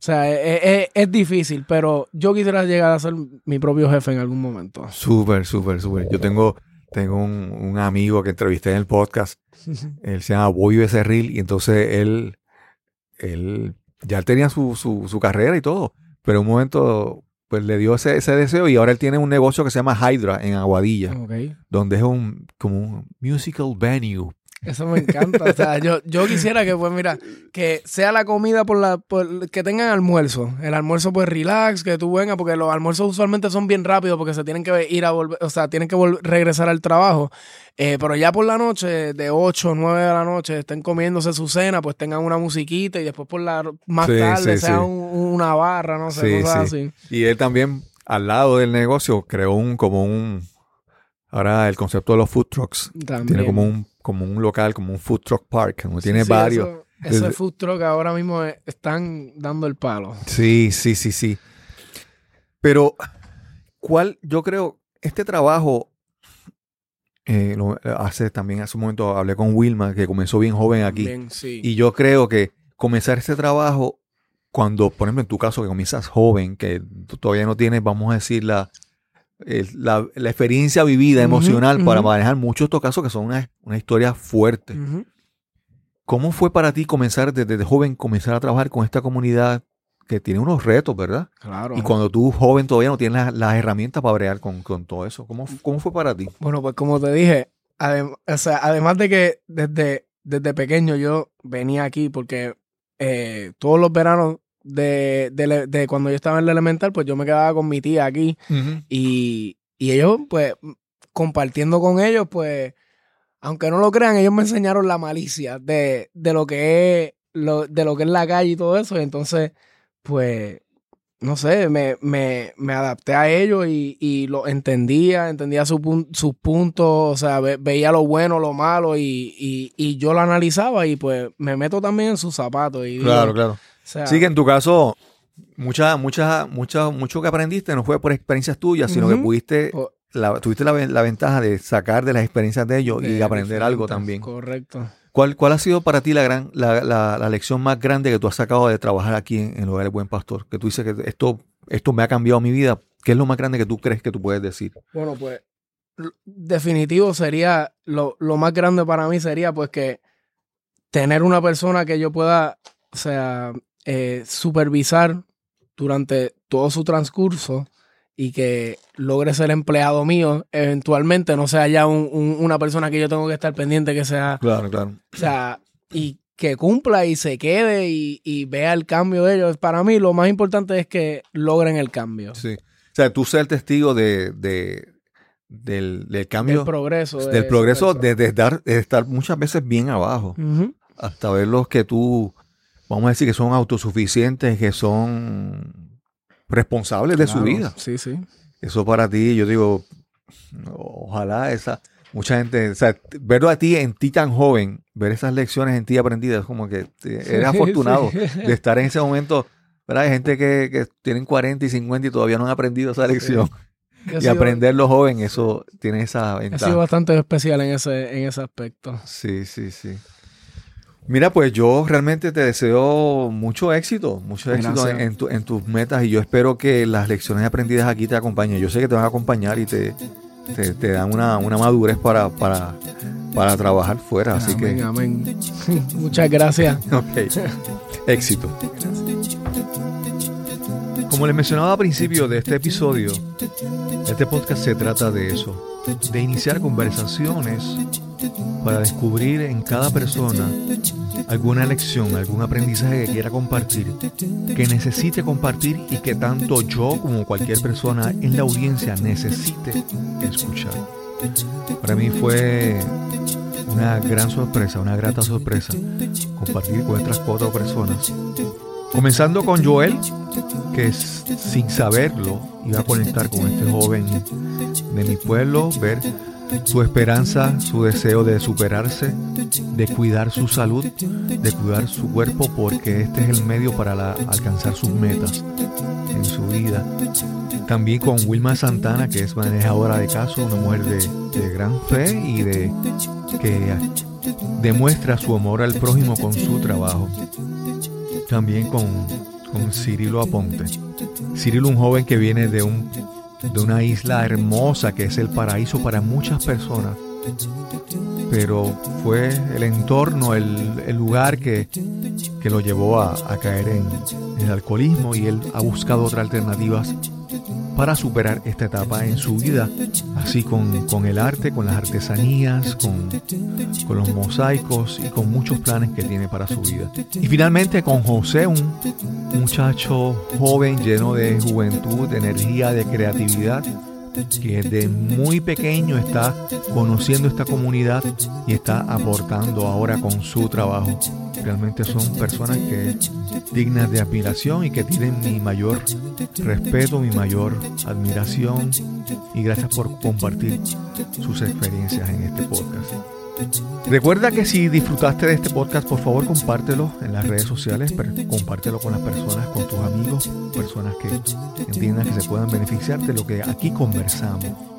O sea, es, es- es difícil, pero yo quisiera llegar a ser mi propio jefe en algún momento. Súper, súper, súper. Yo tengo, tengo un, un amigo que entrevisté en el podcast. Él se llama Boy Becerril y entonces él, él ya tenía su, su, su carrera y todo, pero en un momento pues le dio ese, ese deseo y ahora él tiene un negocio que se llama Hydra en Aguadilla, donde es un como un musical venue. Eso me encanta. O sea, yo, yo quisiera que, pues, mira, que sea la comida por la, por- que tengan almuerzo. El almuerzo, pues, relax, que tú vengas, porque los almuerzos usualmente son bien rápidos porque se tienen que ir a volver, o sea, tienen que regresar al trabajo. Eh, pero ya por la noche, de 8 o 9 de la noche, estén comiéndose su cena, pues tengan una musiquita y después por la más Sí, tarde sí, sea sí. un- una barra, no sé, cosas sí. así. Y él también al lado del negocio creó un como un ahora el concepto de los food trucks. También. Tiene como un como un local, como un food truck park, como tiene Sí, sí, varios. eso- Ese Desde- food truck ahora mismo están dando el palo. Sí, sí, sí, sí. Pero, ¿cuál? Yo creo, este trabajo, eh, lo- hace también, hace un momento hablé con Wilma, que comenzó bien joven aquí. Bien, sí. Y yo creo que comenzar este trabajo, cuando, por ejemplo, en tu caso, que comienzas joven, que todavía no tienes, vamos a decir, la, la, la experiencia vivida emocional para manejar muchos estos casos que son una, una historia fuerte. ¿Cómo fue para ti comenzar desde joven, comenzar a trabajar con esta comunidad que tiene unos retos, verdad? Claro. Y cuando tú joven todavía no tienes las, las herramientas para bregar con, con todo eso. ¿Cómo, ¿Cómo fue para ti? Bueno, pues como te dije, adem- o sea, además de que desde, desde pequeño yo venía aquí porque eh, todos los veranos de, de de cuando yo estaba en la elemental, pues yo me quedaba con mi tía aquí y, y ellos, pues, compartiendo con ellos, pues, aunque no lo crean, ellos me enseñaron la malicia de, de lo que es lo, de lo que es la calle y todo eso. Y entonces, pues, no sé, me, me, me adapté a ellos y, y lo entendía, entendía su sus puntos, o sea, ve- veía lo bueno, lo malo y, y, y yo lo analizaba y pues me meto también en sus zapatos. Y digo, claro. Sea, Sí que en tu caso, mucha, mucha, mucha, mucho que aprendiste no fue por experiencias tuyas, sino que pudiste, la, tuviste la, ven- la ventaja de sacar de las experiencias de ellos y de aprender algo también. Correcto. ¿Cuál, ¿Cuál ha sido para ti la, gran, la, la- la lección más grande que tú has sacado de trabajar aquí en, el Hogar del Buen Pastor? Que tú dices que esto, esto me ha cambiado mi vida. ¿Qué es lo más grande que tú crees que tú puedes decir? Bueno, pues definitivo sería, lo, lo más grande para mí sería pues que tener una persona que yo pueda, o sea, eh, supervisar durante todo su transcurso y que logre ser empleado mío, eventualmente no sea ya un- un- una persona que yo tengo que estar pendiente que sea, Claro, claro. o sea, y que cumpla y se quede y, y vea el cambio de ellos. Para mí lo más importante es que logren el cambio, Sí. O sea, tú ser testigo de, de- del, del cambio, del progreso. de del progreso, persona. de, de dar- de estar muchas veces bien abajo, hasta ver los que tú, vamos a decir que son autosuficientes, que son responsables de su vida. Sí, sí. Eso para ti, yo digo, ojalá esa, mucha gente, o sea, verlo a ti en ti tan joven, ver esas lecciones en ti aprendidas, como que te- eres afortunado Sí. de estar en ese momento. ¿verdad? Hay gente que, que tienen 40 y 50 y todavía no han aprendido esa lección. Y sido- aprenderlo joven, eso tiene esa Ha sido ventaja. bastante especial en ese, en ese aspecto. Sí, sí, sí. Mira, pues yo realmente te deseo mucho éxito, mucho éxito en, tu- en tus metas y yo espero que las lecciones aprendidas aquí te acompañen. Yo sé que te van a acompañar y te, te, te dan una, una madurez para, para, para trabajar fuera. Así amén, que, amén. Muchas gracias. ok, éxito. Como les mencionaba al principio de este episodio, este podcast se trata de eso, de iniciar conversaciones para descubrir en cada persona alguna lección, algún aprendizaje que quiera compartir, que necesite compartir y que tanto yo como cualquier persona en la audiencia necesite escuchar. Para mí fue una gran sorpresa, una grata sorpresa compartir con estas cuatro personas. Comenzando con Joel, que sin saberlo iba a conectar con este joven de mi pueblo, ver su esperanza, su deseo de superarse, de cuidar su salud, de cuidar su cuerpo, porque este es el medio para alcanzar sus metas en su vida. También con Wilma Santana, que es manejadora de caso, una mujer de, de gran fe y de que demuestra su amor al prójimo con su trabajo. También con, con Cirilo Aponte. Cirilo, un joven que viene de, un, de una isla hermosa que es el paraíso para muchas personas, pero fue el entorno, el, el lugar que, que lo llevó a, a caer en, en el alcoholismo y él ha buscado otras alternativas para superar esta etapa en su vida, así con, con el arte, con las artesanías, con, con los mosaicos y con muchos planes que tiene para su vida. Y finalmente con José, un muchacho joven lleno de juventud, de energía, de creatividad, que desde muy pequeño está conociendo esta comunidad y está aportando ahora con su trabajo. Realmente son personas que dignas de admiración y que tienen mi mayor respeto, mi mayor admiración y gracias por compartir sus experiencias en este podcast. Recuerda que si disfrutaste de este podcast, por favor compártelo en las redes sociales, compártelo con las personas, con tus amigos, personas que entiendan que se puedan beneficiar de lo que aquí conversamos.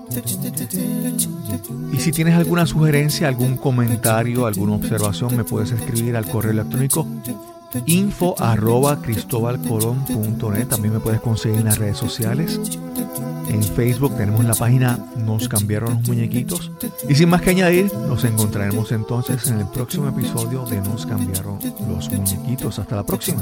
Y si tienes alguna sugerencia, algún comentario, alguna observación, me puedes escribir al correo electrónico info. También me puedes conseguir en las redes sociales. En Facebook tenemos la página Nos cambiaron los muñequitos. Y sin más que añadir, nos encontraremos entonces en el próximo episodio de Nos cambiaron los muñequitos. Hasta la próxima.